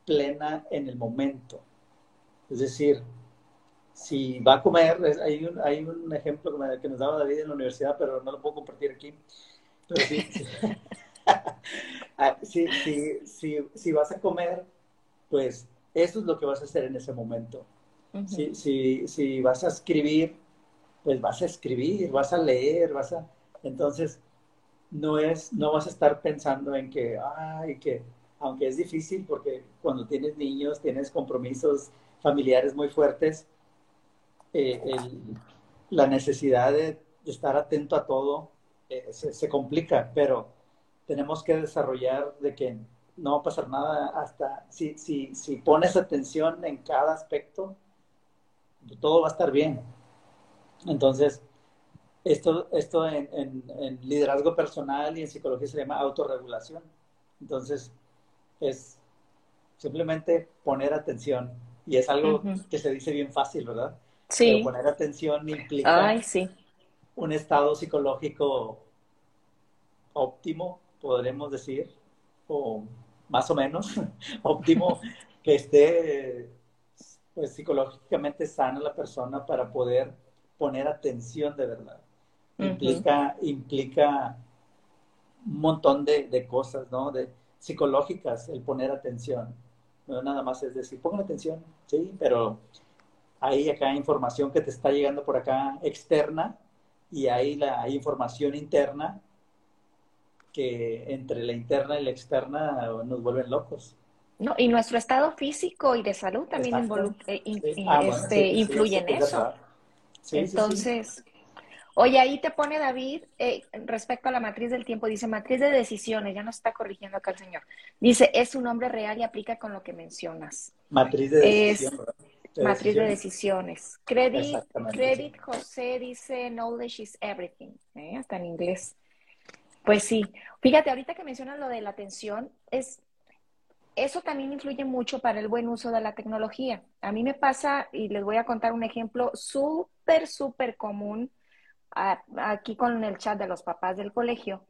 plena en el momento. Es decir, si va a comer, hay un, hay un ejemplo que, nos daba David en la universidad, pero no lo puedo compartir aquí. Pero sí, ah, si, vas a comer, pues eso es lo que vas a hacer en ese momento. si, si vas a escribir, pues vas a escribir, vas a leer, vas a... Entonces, no es, no vas a estar pensando en que, ay, que, aunque es difícil porque cuando tienes niños, tienes compromisos, familiares muy fuertes, eh, la necesidad de, estar atento a todo eh, se, complica, pero tenemos que desarrollar de que no va a pasar nada hasta si, si, si pones atención en cada aspecto, todo va a estar bien. Entonces, esto, esto en, en, liderazgo personal y en psicología se llama autorregulación. Entonces, es simplemente poner atención y es algo que se dice bien fácil, ¿verdad? Sí. Pero poner atención implica Ay, sí. un estado psicológico óptimo, podremos decir, o más o menos óptimo, que esté pues, psicológicamente sana la persona para poder poner atención de verdad. Implica, implica un montón de, de, cosas, ¿no? De psicológicas, el poner atención. No nada más es decir, pongan atención, sí, pero hay acá información que te está llegando por acá externa y hay la información interna que entre la interna y la externa nos vuelven locos. No, y nuestro estado físico y de salud también influye en eso. Entonces, oye, ahí te pone David, eh, respecto a la matriz del tiempo, dice matriz de decisiones, ya nos está corrigiendo acá el señor. Dice, es un nombre real y aplica con lo que mencionas. Matriz de decisiones. de Matriz de decisiones. Credit, Credit José dice knowledge is everything, ¿eh? hasta en inglés. Pues sí, fíjate, ahorita que mencionas lo de la atención, es, eso también influye mucho para el buen uso de la tecnología. A mí me pasa, y les voy a contar un ejemplo súper, súper común a- aquí con el chat de los papás del colegio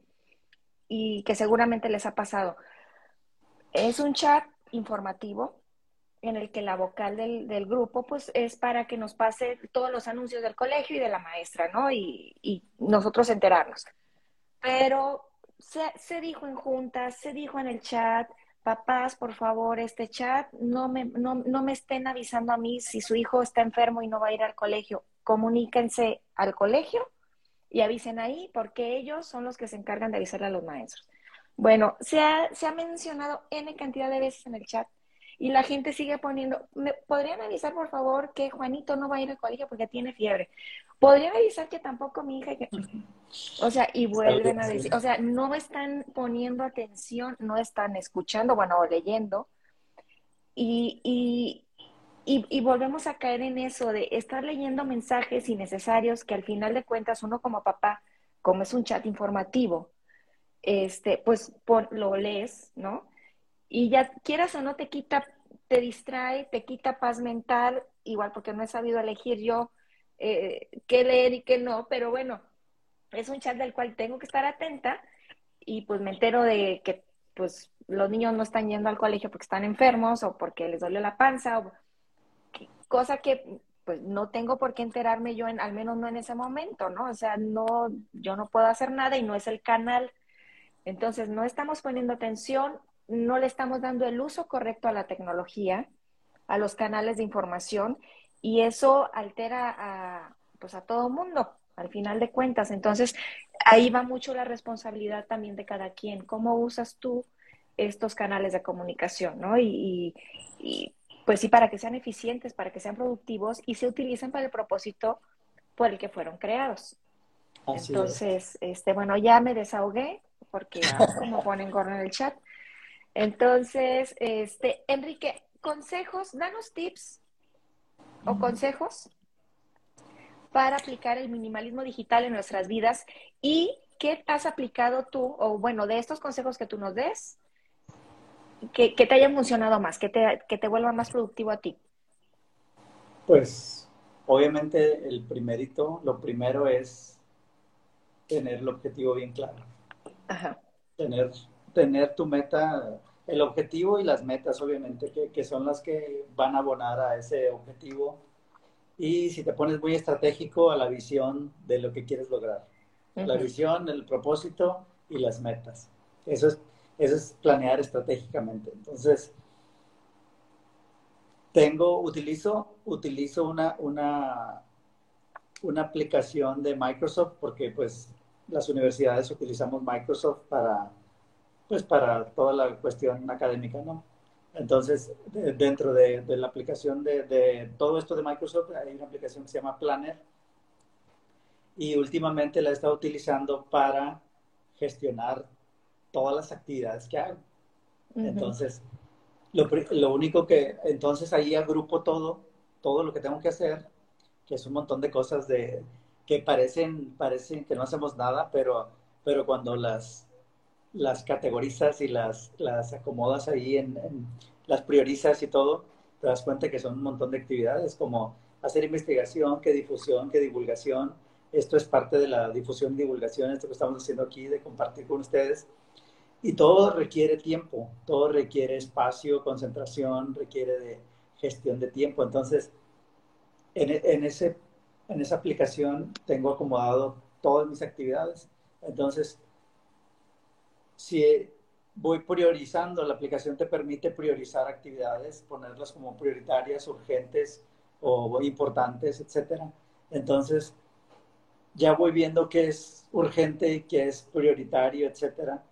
y que seguramente les ha pasado. Es un chat informativo en el que la vocal del, del grupo pues es para que nos pase todos los anuncios del colegio y de la maestra, ¿no? Y, y nosotros enterarnos. Pero se, se dijo en juntas, se dijo en el chat, papás, por favor, este chat, no me, no, no me estén avisando a mí si su hijo está enfermo y no va a ir al colegio. Comuníquense al colegio y avisen ahí porque ellos son los que se encargan de avisarle a los maestros. Bueno, se ha, se ha mencionado N cantidad de veces en el chat y la gente sigue poniendo, ¿me podrían avisar por favor que Juanito no va a ir al colegio porque tiene fiebre? ¿Podrían avisar que tampoco mi hija? que-?" O sea, y vuelven a decir, o sea, no están poniendo atención, no están escuchando, bueno, o leyendo. Y, y, y, y volvemos a caer en eso de estar leyendo mensajes innecesarios que al final de cuentas uno como papá, como es un chat informativo, este, pues pon- lo lees, ¿no? Y ya quieras o no te quita, te distrae, te quita paz mental, igual porque no he sabido elegir yo eh, qué leer y qué no, pero bueno, es un chat del cual tengo que estar atenta y pues me entero de que pues los niños no están yendo al colegio porque están enfermos o porque les dolió la panza o cosa que pues no tengo por qué enterarme yo en, al menos no en ese momento, ¿no? O sea, no, yo no puedo hacer nada y no es el canal. Entonces, no estamos poniendo atención, no le estamos dando el uso correcto a la tecnología, a los canales de información, y eso altera a, pues a todo mundo, al final de cuentas. Entonces, ahí va mucho la responsabilidad también de cada quien. ¿Cómo usas tú estos canales de comunicación, ¿no? Y, y, y, pues sí, para que sean eficientes, para que sean productivos y se utilicen para el propósito por el que fueron creados. Así es. Entonces, este, bueno, ya me desahogué porque como ponen gorro en el chat. Entonces, este, Enrique, consejos, danos tips o consejos para aplicar el minimalismo digital en nuestras vidas y qué has aplicado tú, o bueno, de estos consejos que tú nos des, que, que te hayan funcionado más, que te, que te vuelvan más productivo a ti. Pues obviamente el primerito, lo primero es tener el objetivo bien claro. Ajá. Tener, tener tu meta, el objetivo y las metas, obviamente, que, que son las que van a abonar a ese objetivo. Y si te pones muy estratégico a la visión de lo que quieres lograr. La visión, el propósito y las metas. Eso es, eso es planear estratégicamente. Entonces, tengo, utilizo, utilizo una, una, una aplicación de Microsoft porque pues las universidades utilizamos Microsoft para, pues, para toda la cuestión académica, ¿no? Entonces, de- dentro de, de la aplicación de, de todo esto de Microsoft, hay una aplicación que se llama Planner y últimamente la he estado utilizando para gestionar todas las actividades que hago. Entonces, lo, lo único que, entonces ahí agrupo todo, todo lo que tengo que hacer, que es un montón de cosas de, que parecen, parecen que no hacemos nada, pero, pero cuando las, las categorizas y las, las acomodas ahí, en, en- las priorizas y todo, te das cuenta que son un montón de actividades como hacer investigación, que difusión, que divulgación. Esto es parte de la difusión y divulgación, esto que estamos haciendo aquí, de compartir con ustedes. Y todo requiere tiempo, todo requiere espacio, concentración, requiere de gestión de tiempo. Entonces, en, ese, en esa aplicación tengo acomodado todas mis actividades. Entonces, si voy priorizando, la aplicación te permite priorizar actividades, ponerlas como prioritarias, urgentes o importantes, etcétera. Entonces, ya voy viendo qué es urgente, qué es prioritario, etcétera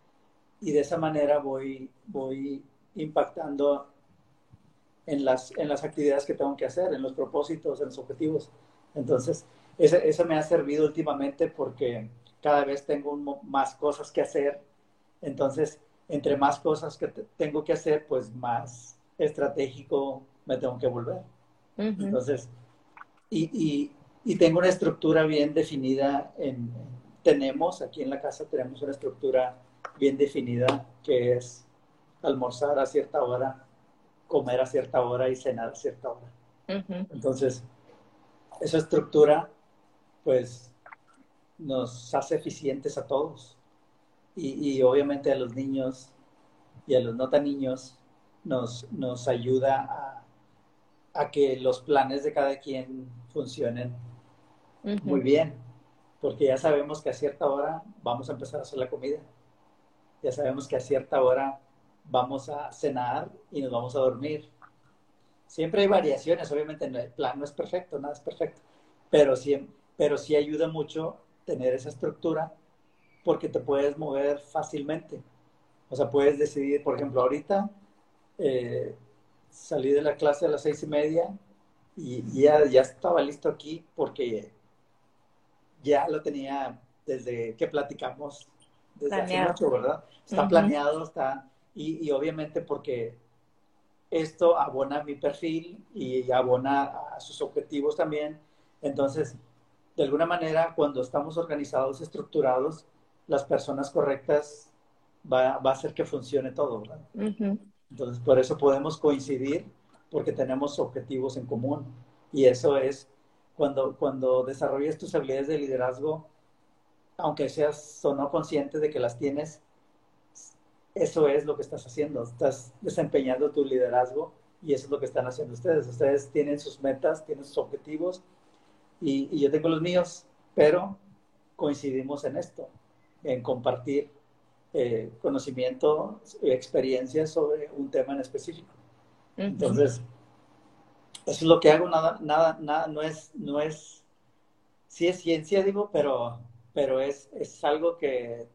y de esa manera voy, voy impactando en las, en las actividades que tengo que hacer, en los propósitos, en los objetivos. Entonces, ese me ha servido últimamente porque cada vez tengo un, más cosas que hacer. Entonces, entre más cosas que tengo que hacer, pues más estratégico me tengo que volver. Ujú. Entonces, y, y, y tengo una estructura bien definida en, tenemos aquí en la casa, tenemos una estructura bien definida que es almorzar a cierta hora, comer a cierta hora y cenar a cierta hora. Entonces, esa estructura, pues, nos hace eficientes a todos. Y, y obviamente a los niños y a los no tan niños nos, nos ayuda a, a que los planes de cada quien funcionen muy bien, porque ya sabemos que a cierta hora vamos a empezar a hacer la comida. Ya sabemos que a cierta hora vamos a cenar y nos vamos a dormir. Siempre hay variaciones, obviamente el plan no es perfecto, nada es perfecto, pero sí, pero sí ayuda mucho tener esa estructura porque te puedes mover fácilmente. O sea, puedes decidir, por ejemplo, ahorita eh, salí de la clase a las seis y media y ya, ya estaba listo aquí porque ya lo tenía desde que platicamos, desde hace mucho, ¿verdad? Está planeado, está, y, y obviamente porque esto abona mi perfil y abona a sus objetivos también. Entonces, de alguna manera, cuando estamos organizados, estructurados, las personas correctas va, va a hacer que funcione todo. Entonces, por eso podemos coincidir, porque tenemos objetivos en común. Y eso es cuando, cuando desarrollas tus habilidades de liderazgo, aunque seas o no consciente de que las tienes, eso es lo que estás haciendo. Estás desempeñando tu liderazgo y eso es lo que están haciendo ustedes. Ustedes tienen sus metas, tienen sus objetivos y, y yo tengo los míos, pero coincidimos en esto, en compartir eh, conocimiento, experiencias sobre un tema en específico. Entonces, eso es lo que hago, nada, nada, nada, no es, no es, sí es ciencia, digo, pero, pero es, es algo que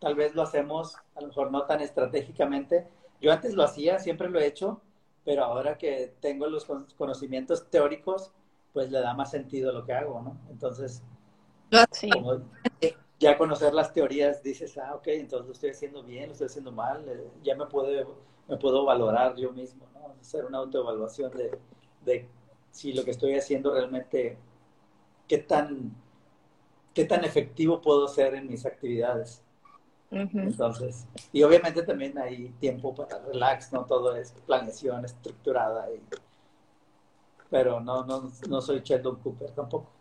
tal vez lo hacemos, a lo mejor no tan estratégicamente. Yo antes lo hacía, siempre lo he hecho, pero ahora que tengo los con- conocimientos teóricos, pues le da más sentido lo que hago, ¿no? Entonces, Sí. como ya conocer las teorías, dices, ah, ok, entonces lo estoy haciendo bien, lo estoy haciendo mal, eh, ya me puedo, me puedo valorar yo mismo, ¿no? Hacer una autoevaluación de, de si lo que estoy haciendo realmente, qué tan, qué tan efectivo puedo ser en mis actividades. Entonces, y obviamente también hay tiempo para relax, no todo es planeación estructurada, y- pero no, no, no soy Sheldon Cooper tampoco.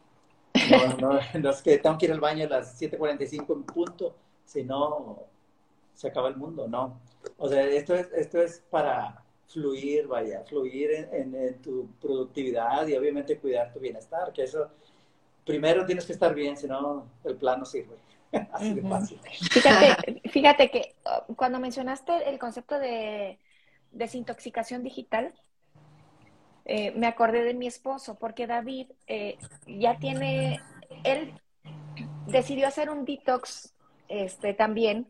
No, no, no es que tengo que ir al baño a las 7.45 en punto, si no, se acaba el mundo, no. O sea, esto es, esto es para fluir, vaya, fluir en, en- en tu productividad y obviamente cuidar tu bienestar, que eso, primero tienes que estar bien, si no, el plan no sirve. Así de fácil. Fíjate, fíjate que uh, cuando mencionaste el concepto de desintoxicación digital, eh, me acordé de mi esposo, porque David eh, ya tiene, él decidió hacer un detox este, también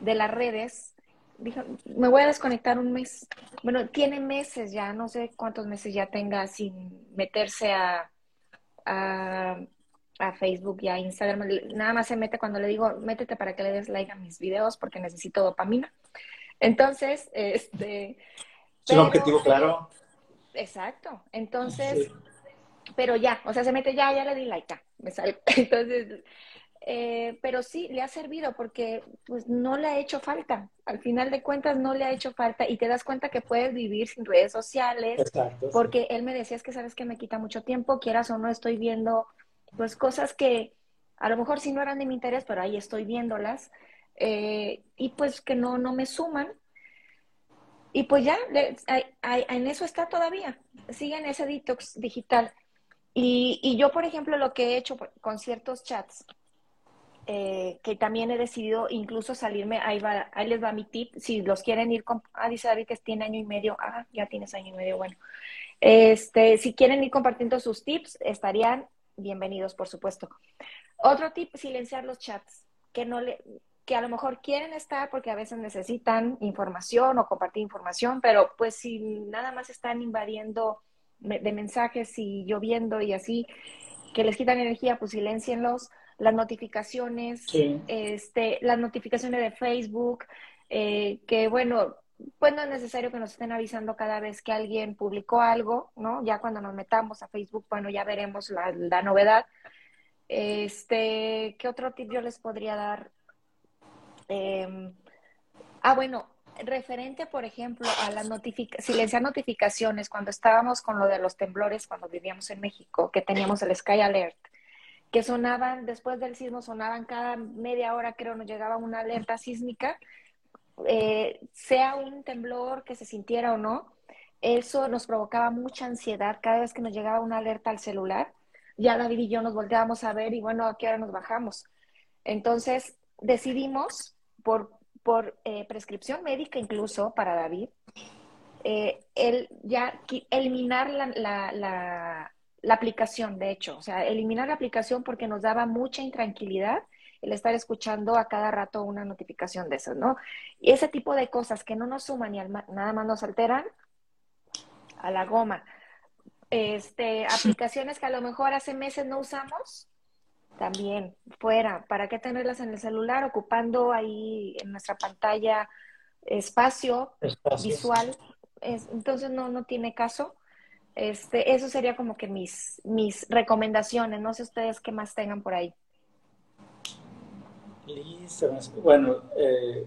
de las redes. Dijo, me voy a desconectar un mes. Bueno, tiene meses ya, no sé cuántos meses ya tenga sin meterse a, a, a Facebook y a Instagram. Nada más se mete cuando le digo, métete para que le des like a mis videos porque necesito dopamina. Entonces, este... Es un objetivo claro. Exacto. Entonces, Sí. pero ya, o sea, se mete ya, ya le di like, ya, me sale. Entonces, eh, pero sí, le ha servido porque pues no le ha hecho falta. Al final de cuentas no le ha hecho falta y te das cuenta que puedes vivir sin redes sociales Exacto. sí. porque él me decía, es que sabes que me quita mucho tiempo, quieras o no, estoy viendo pues cosas que a lo mejor sí no eran de mi interés, pero ahí estoy viéndolas eh, y pues que no, no me suman. Y pues ya, le- ahí- ahí- en eso está todavía, sigue en ese detox digital. Y, y yo, por ejemplo, lo que he hecho con ciertos chats, eh, que también he decidido incluso salirme, ahí, va, ahí les va mi tip, si los quieren ir con, ah, dice David que tiene año y medio, ah, ya tienes año y medio, bueno. Este, si quieren ir compartiendo sus tips, estarían bienvenidos, por supuesto. Otro tip, silenciar los chats, que no le, que a lo mejor quieren estar porque a veces necesitan información o compartir información, pero pues si nada más están invadiendo de mensajes y lloviendo y así, que les quitan energía, pues silencienlos. Las notificaciones, Sí. este, las notificaciones de Facebook, eh, que bueno, pues no es necesario que nos estén avisando cada vez que alguien publicó algo, ¿no? Ya cuando nos metamos a Facebook, bueno, ya veremos la, la novedad. Este, ¿qué otro tip yo les podría dar? Eh, ah, bueno, referente, por ejemplo, a las notificaciones, silenciar notificaciones, cuando estábamos con lo de los temblores, cuando vivíamos en México, que teníamos el Sky Alert, que sonaban, después del sismo sonaban cada media hora, creo, nos llegaba una alerta sísmica, eh, sea un temblor que se sintiera o no, eso nos provocaba mucha ansiedad cada vez que nos llegaba una alerta al celular. Ya David y yo nos volteábamos a ver y bueno, ¿a qué hora nos bajamos? Entonces decidimos, por, por eh, prescripción médica incluso para David, eh, el ya eliminar la, la, la, la aplicación, de hecho, o sea, eliminar la aplicación porque nos daba mucha intranquilidad el estar escuchando a cada rato una notificación de esas, ¿no? Y ese tipo de cosas que no nos suman y nada más nos alteran, a la goma. Este, aplicaciones que a lo mejor hace meses no usamos, también fuera. ¿Para qué tenerlas en el celular ocupando ahí en nuestra pantalla espacio, espacio. visual? Es, entonces no, no tiene caso. Este, eso sería como que mis, mis recomendaciones. No sé ustedes qué más tengan por ahí. Listo. Bueno, eh,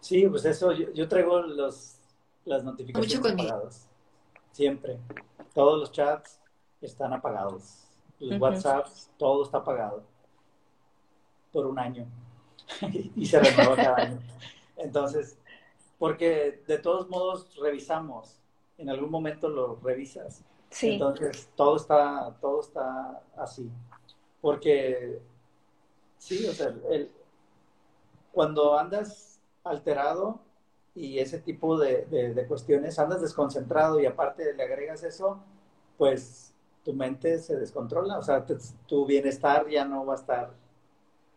sí, pues eso, yo, yo traigo los, las notificaciones apagadas. Siempre. Todos los chats están apagados. Los uh -huh. WhatsApps, todo está apagado. Por un año. y se renueva cada año. Entonces, porque de todos modos revisamos. En algún momento lo revisas. Sí. Entonces, todo está, todo está así. Porque, sí, o sea, el, cuando andas alterado y ese tipo de, de, de, cuestiones, andas desconcentrado y aparte le agregas eso, pues tu mente se descontrola, o sea, te, tu bienestar ya no va a estar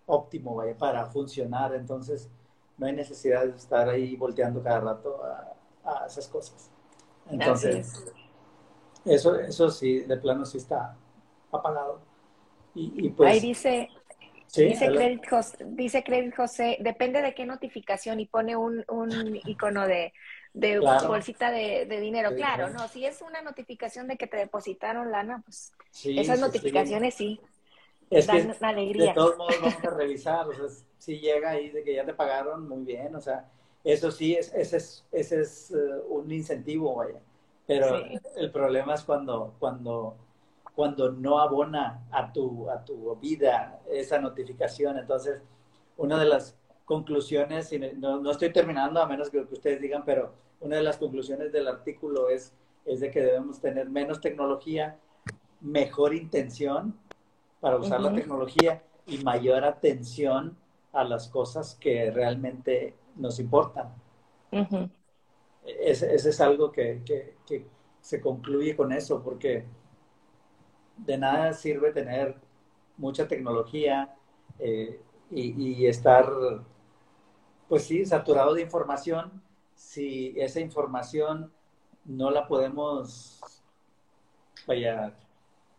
óptimo vaya, para funcionar, entonces no hay necesidad de estar ahí volteando cada rato a, a esas cosas. Entonces, eso, eso sí, de plano sí está apagado. Y, y pues, Ahí dice, Sí, dice, Credit José, dice Credit José, depende de qué notificación y pone un, un icono de, de claro. bolsita de, de dinero. Sí, claro, no, si es una notificación de que te depositaron lana, pues sí, esas notificaciones sí, es dan que, alegría. De todos modos vamos a revisar, o sea, si llega ahí de que ya te pagaron, muy bien, o sea, eso sí, es, ese es, ese es uh, un incentivo, vaya. Pero el problema es cuando, cuando cuando no abona a tu, a tu vida esa notificación. Entonces, una de las conclusiones, y no, no, estoy terminando a menos que, que ustedes digan, pero una de las conclusiones del artículo es, es de que debemos tener menos tecnología, mejor intención para usar uh -huh. la tecnología y mayor atención a las cosas que realmente nos importan. Uh -huh. ese, ese, es algo que, que, que se concluye con eso, porque de nada sirve tener mucha tecnología eh, y, y, estar, pues sí, saturado de información si esa información no la podemos, vaya,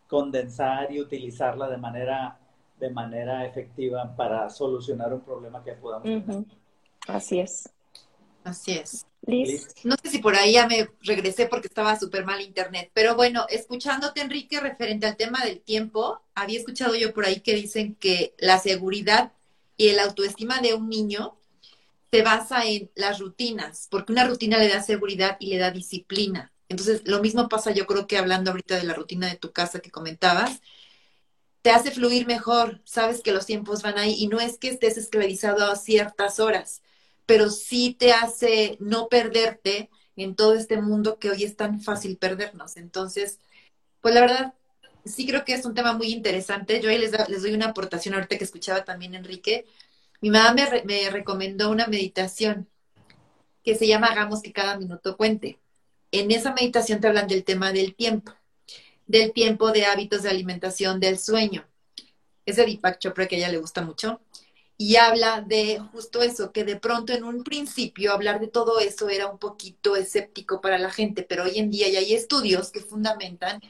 condensar y utilizarla de manera, de manera efectiva para solucionar un problema que podamos tener. Uh -huh. Así es. Así es. Liz. No sé si por ahí ya me regresé porque estaba súper mal internet, pero bueno, escuchándote Enrique referente al tema del tiempo, había escuchado yo por ahí que dicen que la seguridad y el autoestima de un niño se basa en las rutinas, porque una rutina le da seguridad y le da disciplina. Entonces, lo mismo pasa yo creo que hablando ahorita de la rutina de tu casa que comentabas, te hace fluir mejor, sabes que los tiempos van ahí y no es que estés esclavizado a ciertas horas pero sí te hace no perderte en todo este mundo que hoy es tan fácil perdernos. Entonces, pues la verdad, sí creo que es un tema muy interesante. Yo ahí les, les doy una aportación ahorita que escuchaba también Enrique. Mi mamá me, me recomendó una meditación que se llama Hagamos que cada minuto cuente. En esa meditación te hablan del tema del tiempo, del tiempo de hábitos de alimentación, del sueño. Es de Deepak Chopra que a ella le gusta mucho y habla de justo eso, que de pronto en un principio hablar de todo eso era un poquito escéptico para la gente, pero hoy en día ya hay estudios que fundamentan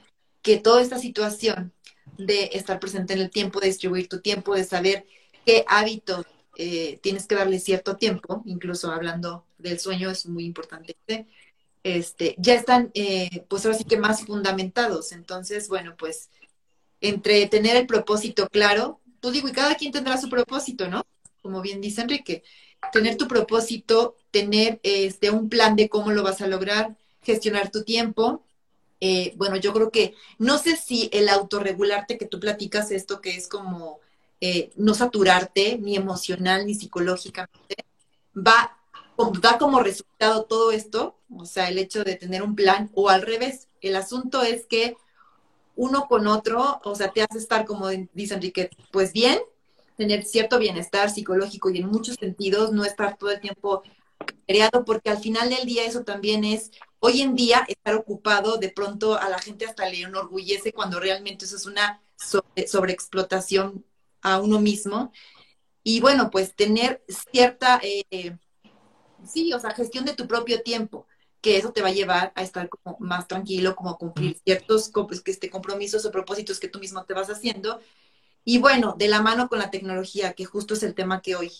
que toda esta situación de estar presente en el tiempo, de distribuir tu tiempo, de saber qué hábitos eh, tienes que darle cierto tiempo, incluso hablando del sueño es muy importante, este, ya están, eh, pues ahora sí que más fundamentados. Entonces, bueno, pues entre tener el propósito claro, tú digo, y cada quien tendrá su propósito, ¿no? Como bien dice Enrique, tener tu propósito, tener este, un plan de cómo lo vas a lograr, gestionar tu tiempo. Eh, bueno, yo creo que no sé si el autorregularte que tú platicas esto, que es como eh, no saturarte ni emocional ni psicológicamente, va, da como resultado todo esto, o sea, el hecho de tener un plan o al revés. El asunto es que uno con otro, o sea, te hace estar, como dice Enrique, pues bien, tener cierto bienestar psicológico y en muchos sentidos no estar todo el tiempo creado, porque al final del día eso también es, hoy en día, estar ocupado, de pronto a la gente hasta le enorgullece cuando realmente eso es una sobreexplotación a uno mismo. Y bueno, pues tener cierta, eh, sí, o sea, gestión de tu propio tiempo, que eso te va a llevar a estar como más tranquilo, como a cumplir ciertos este, compromisos o propósitos que tú mismo te vas haciendo. Y bueno, de la mano con la tecnología, que justo es el tema que hoy,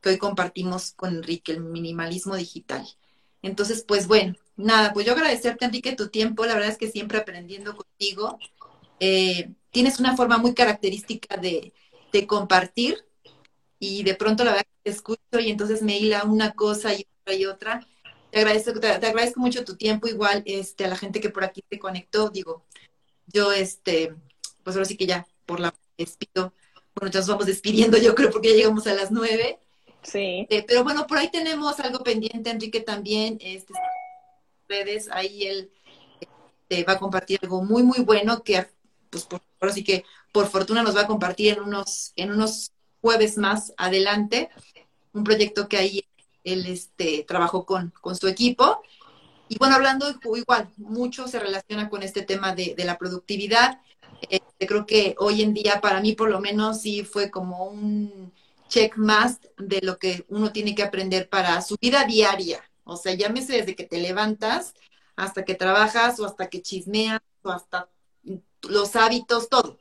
que hoy compartimos con Enrique, el minimalismo digital. Entonces, pues bueno, nada, pues yo agradecerte, Enrique, tu tiempo. La verdad es que siempre aprendiendo contigo. Eh, tienes una forma muy característica de, de compartir y de pronto la verdad que te escucho y entonces me hila una cosa y otra y otra. Te agradezco, te, agradezco mucho tu tiempo, igual este, a la gente que por aquí te conectó. Digo, yo, este, pues ahora sí que ya por la despido. Bueno, ya nos vamos despidiendo, yo creo, porque ya llegamos a las nueve. Sí. Eh, pero bueno, por ahí tenemos algo pendiente, Enrique también, este, redes, ahí él te va a compartir algo muy, muy bueno que, pues, por, ahora sí que por fortuna nos va a compartir en unos, en unos jueves más adelante, un proyecto que ahí él este, trabajó con, con su equipo. Y bueno, hablando igual, mucho se relaciona con este tema de, de la productividad. Este, creo que hoy en día, para mí por lo menos, sí fue como un check más de lo que uno tiene que aprender para su vida diaria. O sea, llámese desde que te levantas hasta que trabajas o hasta que chismeas o hasta los hábitos, todo.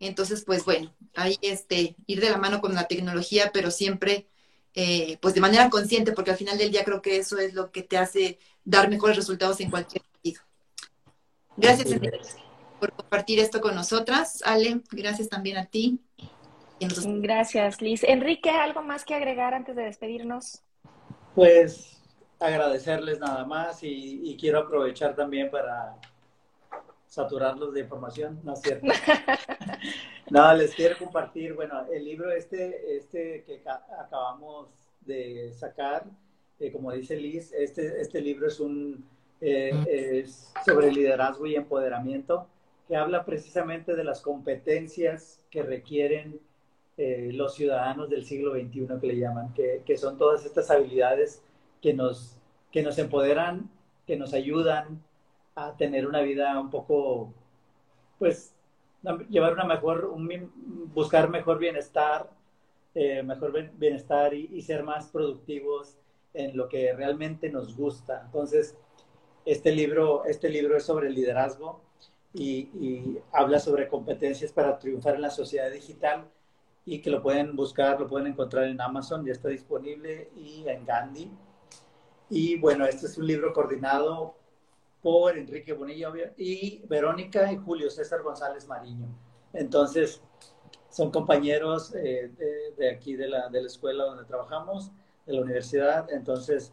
Entonces, pues bueno, ahí este, ir de la mano con la tecnología, pero siempre, eh, pues de manera consciente, porque al final del día creo que eso es lo que te hace dar mejores resultados en cualquier sentido. Gracias, Enrique, por compartir esto con nosotras. Ale, gracias también a ti. Gracias, Liz. Enrique, ¿algo más que agregar antes de despedirnos? Pues agradecerles nada más y, y quiero aprovechar también para saturarlos de información, ¿no es cierto? no, les quiero compartir, bueno, el libro este, este que acabamos de sacar, eh, como dice Liz, este, este libro es un eh, es sobre liderazgo y empoderamiento, que habla precisamente de las competencias que requieren eh, los ciudadanos del siglo XXI, que le llaman, que, que son todas estas habilidades que nos, que nos empoderan, que nos ayudan a tener una vida un poco, pues, llevar una mejor, un, buscar mejor bienestar, eh, mejor bienestar y, ser más productivos en lo que realmente nos gusta. Entonces, este libro, este libro es sobre liderazgo y, y, habla sobre competencias para triunfar en la sociedad digital y que lo pueden buscar, lo pueden encontrar en Amazon, ya está disponible y en Gandhi. Y bueno, este es un libro coordinado por Enrique Bonilla y Verónica y Julio César González Mariño. Entonces, son compañeros eh, de, aquí de la, de la escuela donde trabajamos, de la universidad. Entonces,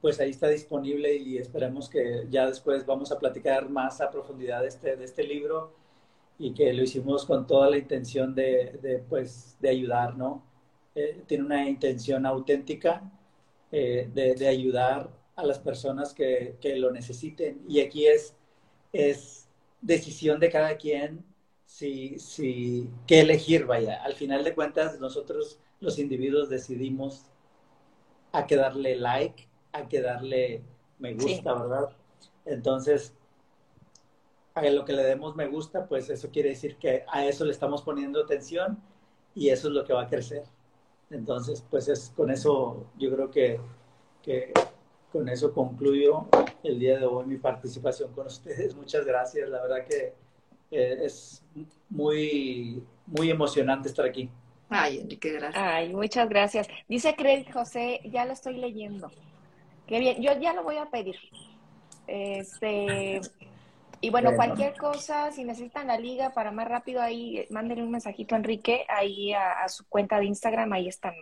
pues ahí está disponible y esperemos que ya después vamos a platicar más a profundidad de este, de este libro y que lo hicimos con toda la intención de, de pues, de ayudar, ¿no? Eh, tiene una intención auténtica eh, de, de ayudar a las personas que, que lo necesiten. Y aquí es, es decisión de cada quien si, si, qué elegir, vaya. Al final de cuentas, nosotros los individuos decidimos a que darle like, a que darle me gusta, ¿verdad? Entonces, a lo que le demos me gusta, pues eso quiere decir que a eso le estamos poniendo atención y eso es lo que va a crecer. Entonces, pues es con eso yo creo que, que con eso concluyo el día de hoy mi participación con ustedes. Muchas gracias. La verdad que eh, es muy, muy emocionante estar aquí. Ay, Enrique, gracias. Ay, muchas gracias. Dice Craig José, ya lo estoy leyendo. Qué bien, yo ya lo voy a pedir. Este, y bueno, Bueno. cualquier cosa, si necesitan la liga para más rápido, ahí mándenle un mensajito a Enrique, ahí a, a su cuenta de Instagram, ahí están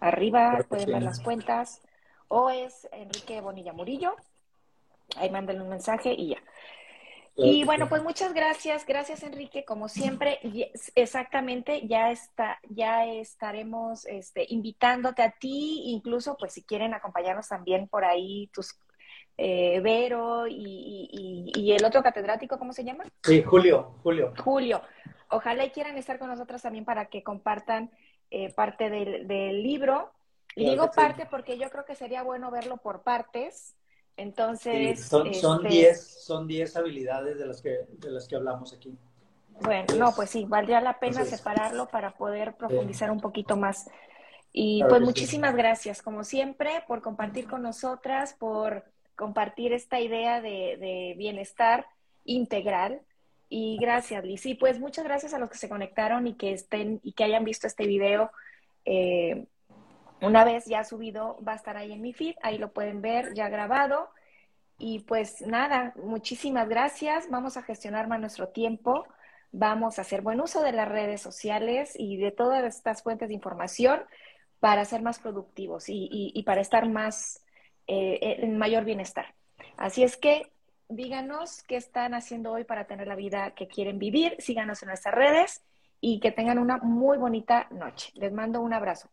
arriba, pueden ver las cuentas. O es Enrique Bonilla Murillo, ahí mándenle un mensaje y ya. Y bueno, pues muchas gracias, gracias Enrique, como siempre, y- exactamente, ya está, ya estaremos este, invitándote a ti, incluso pues si quieren acompañarnos también por ahí tus eh, Vero y, y- y- y el otro catedrático, ¿cómo se llama? Sí, Julio, Julio. Julio. Ojalá y quieran estar con nosotros también para que compartan eh, parte del, del libro. Y Claro digo sí. parte porque yo creo que sería bueno verlo por partes. Entonces, son, son este, 10 son 10 habilidades de las que de las que hablamos aquí. Bueno, no, pues sí, valdría la pena Entonces- separarlo para poder profundizar un poquito más. Y Claro pues muchísimas gracias, como siempre, por compartir con nosotras, por compartir esta idea de, de bienestar integral. Y gracias, Liz. Y pues muchas gracias a los que se conectaron y que estén y que hayan visto este video. Eh, una vez ya subido, va a estar ahí en mi feed, ahí lo pueden ver ya grabado. Y pues nada, muchísimas gracias. Vamos a gestionar más nuestro tiempo. Vamos a hacer buen uso de las redes sociales y de todas estas fuentes de información para ser más productivos y, para estar más eh, en mayor bienestar. Así es que díganos qué están haciendo hoy para tener la vida que quieren vivir. Síganos en nuestras redes y que tengan una muy bonita noche. Les mando un abrazo.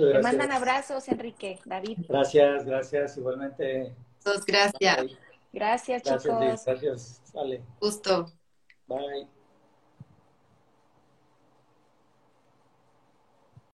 Te Gracias. mandan abrazos, Enrique, David. Gracias, gracias. Igualmente. Gracias, gracias. Gracias, Gracias, chicos. Gracias. Sale. Justo. Bye.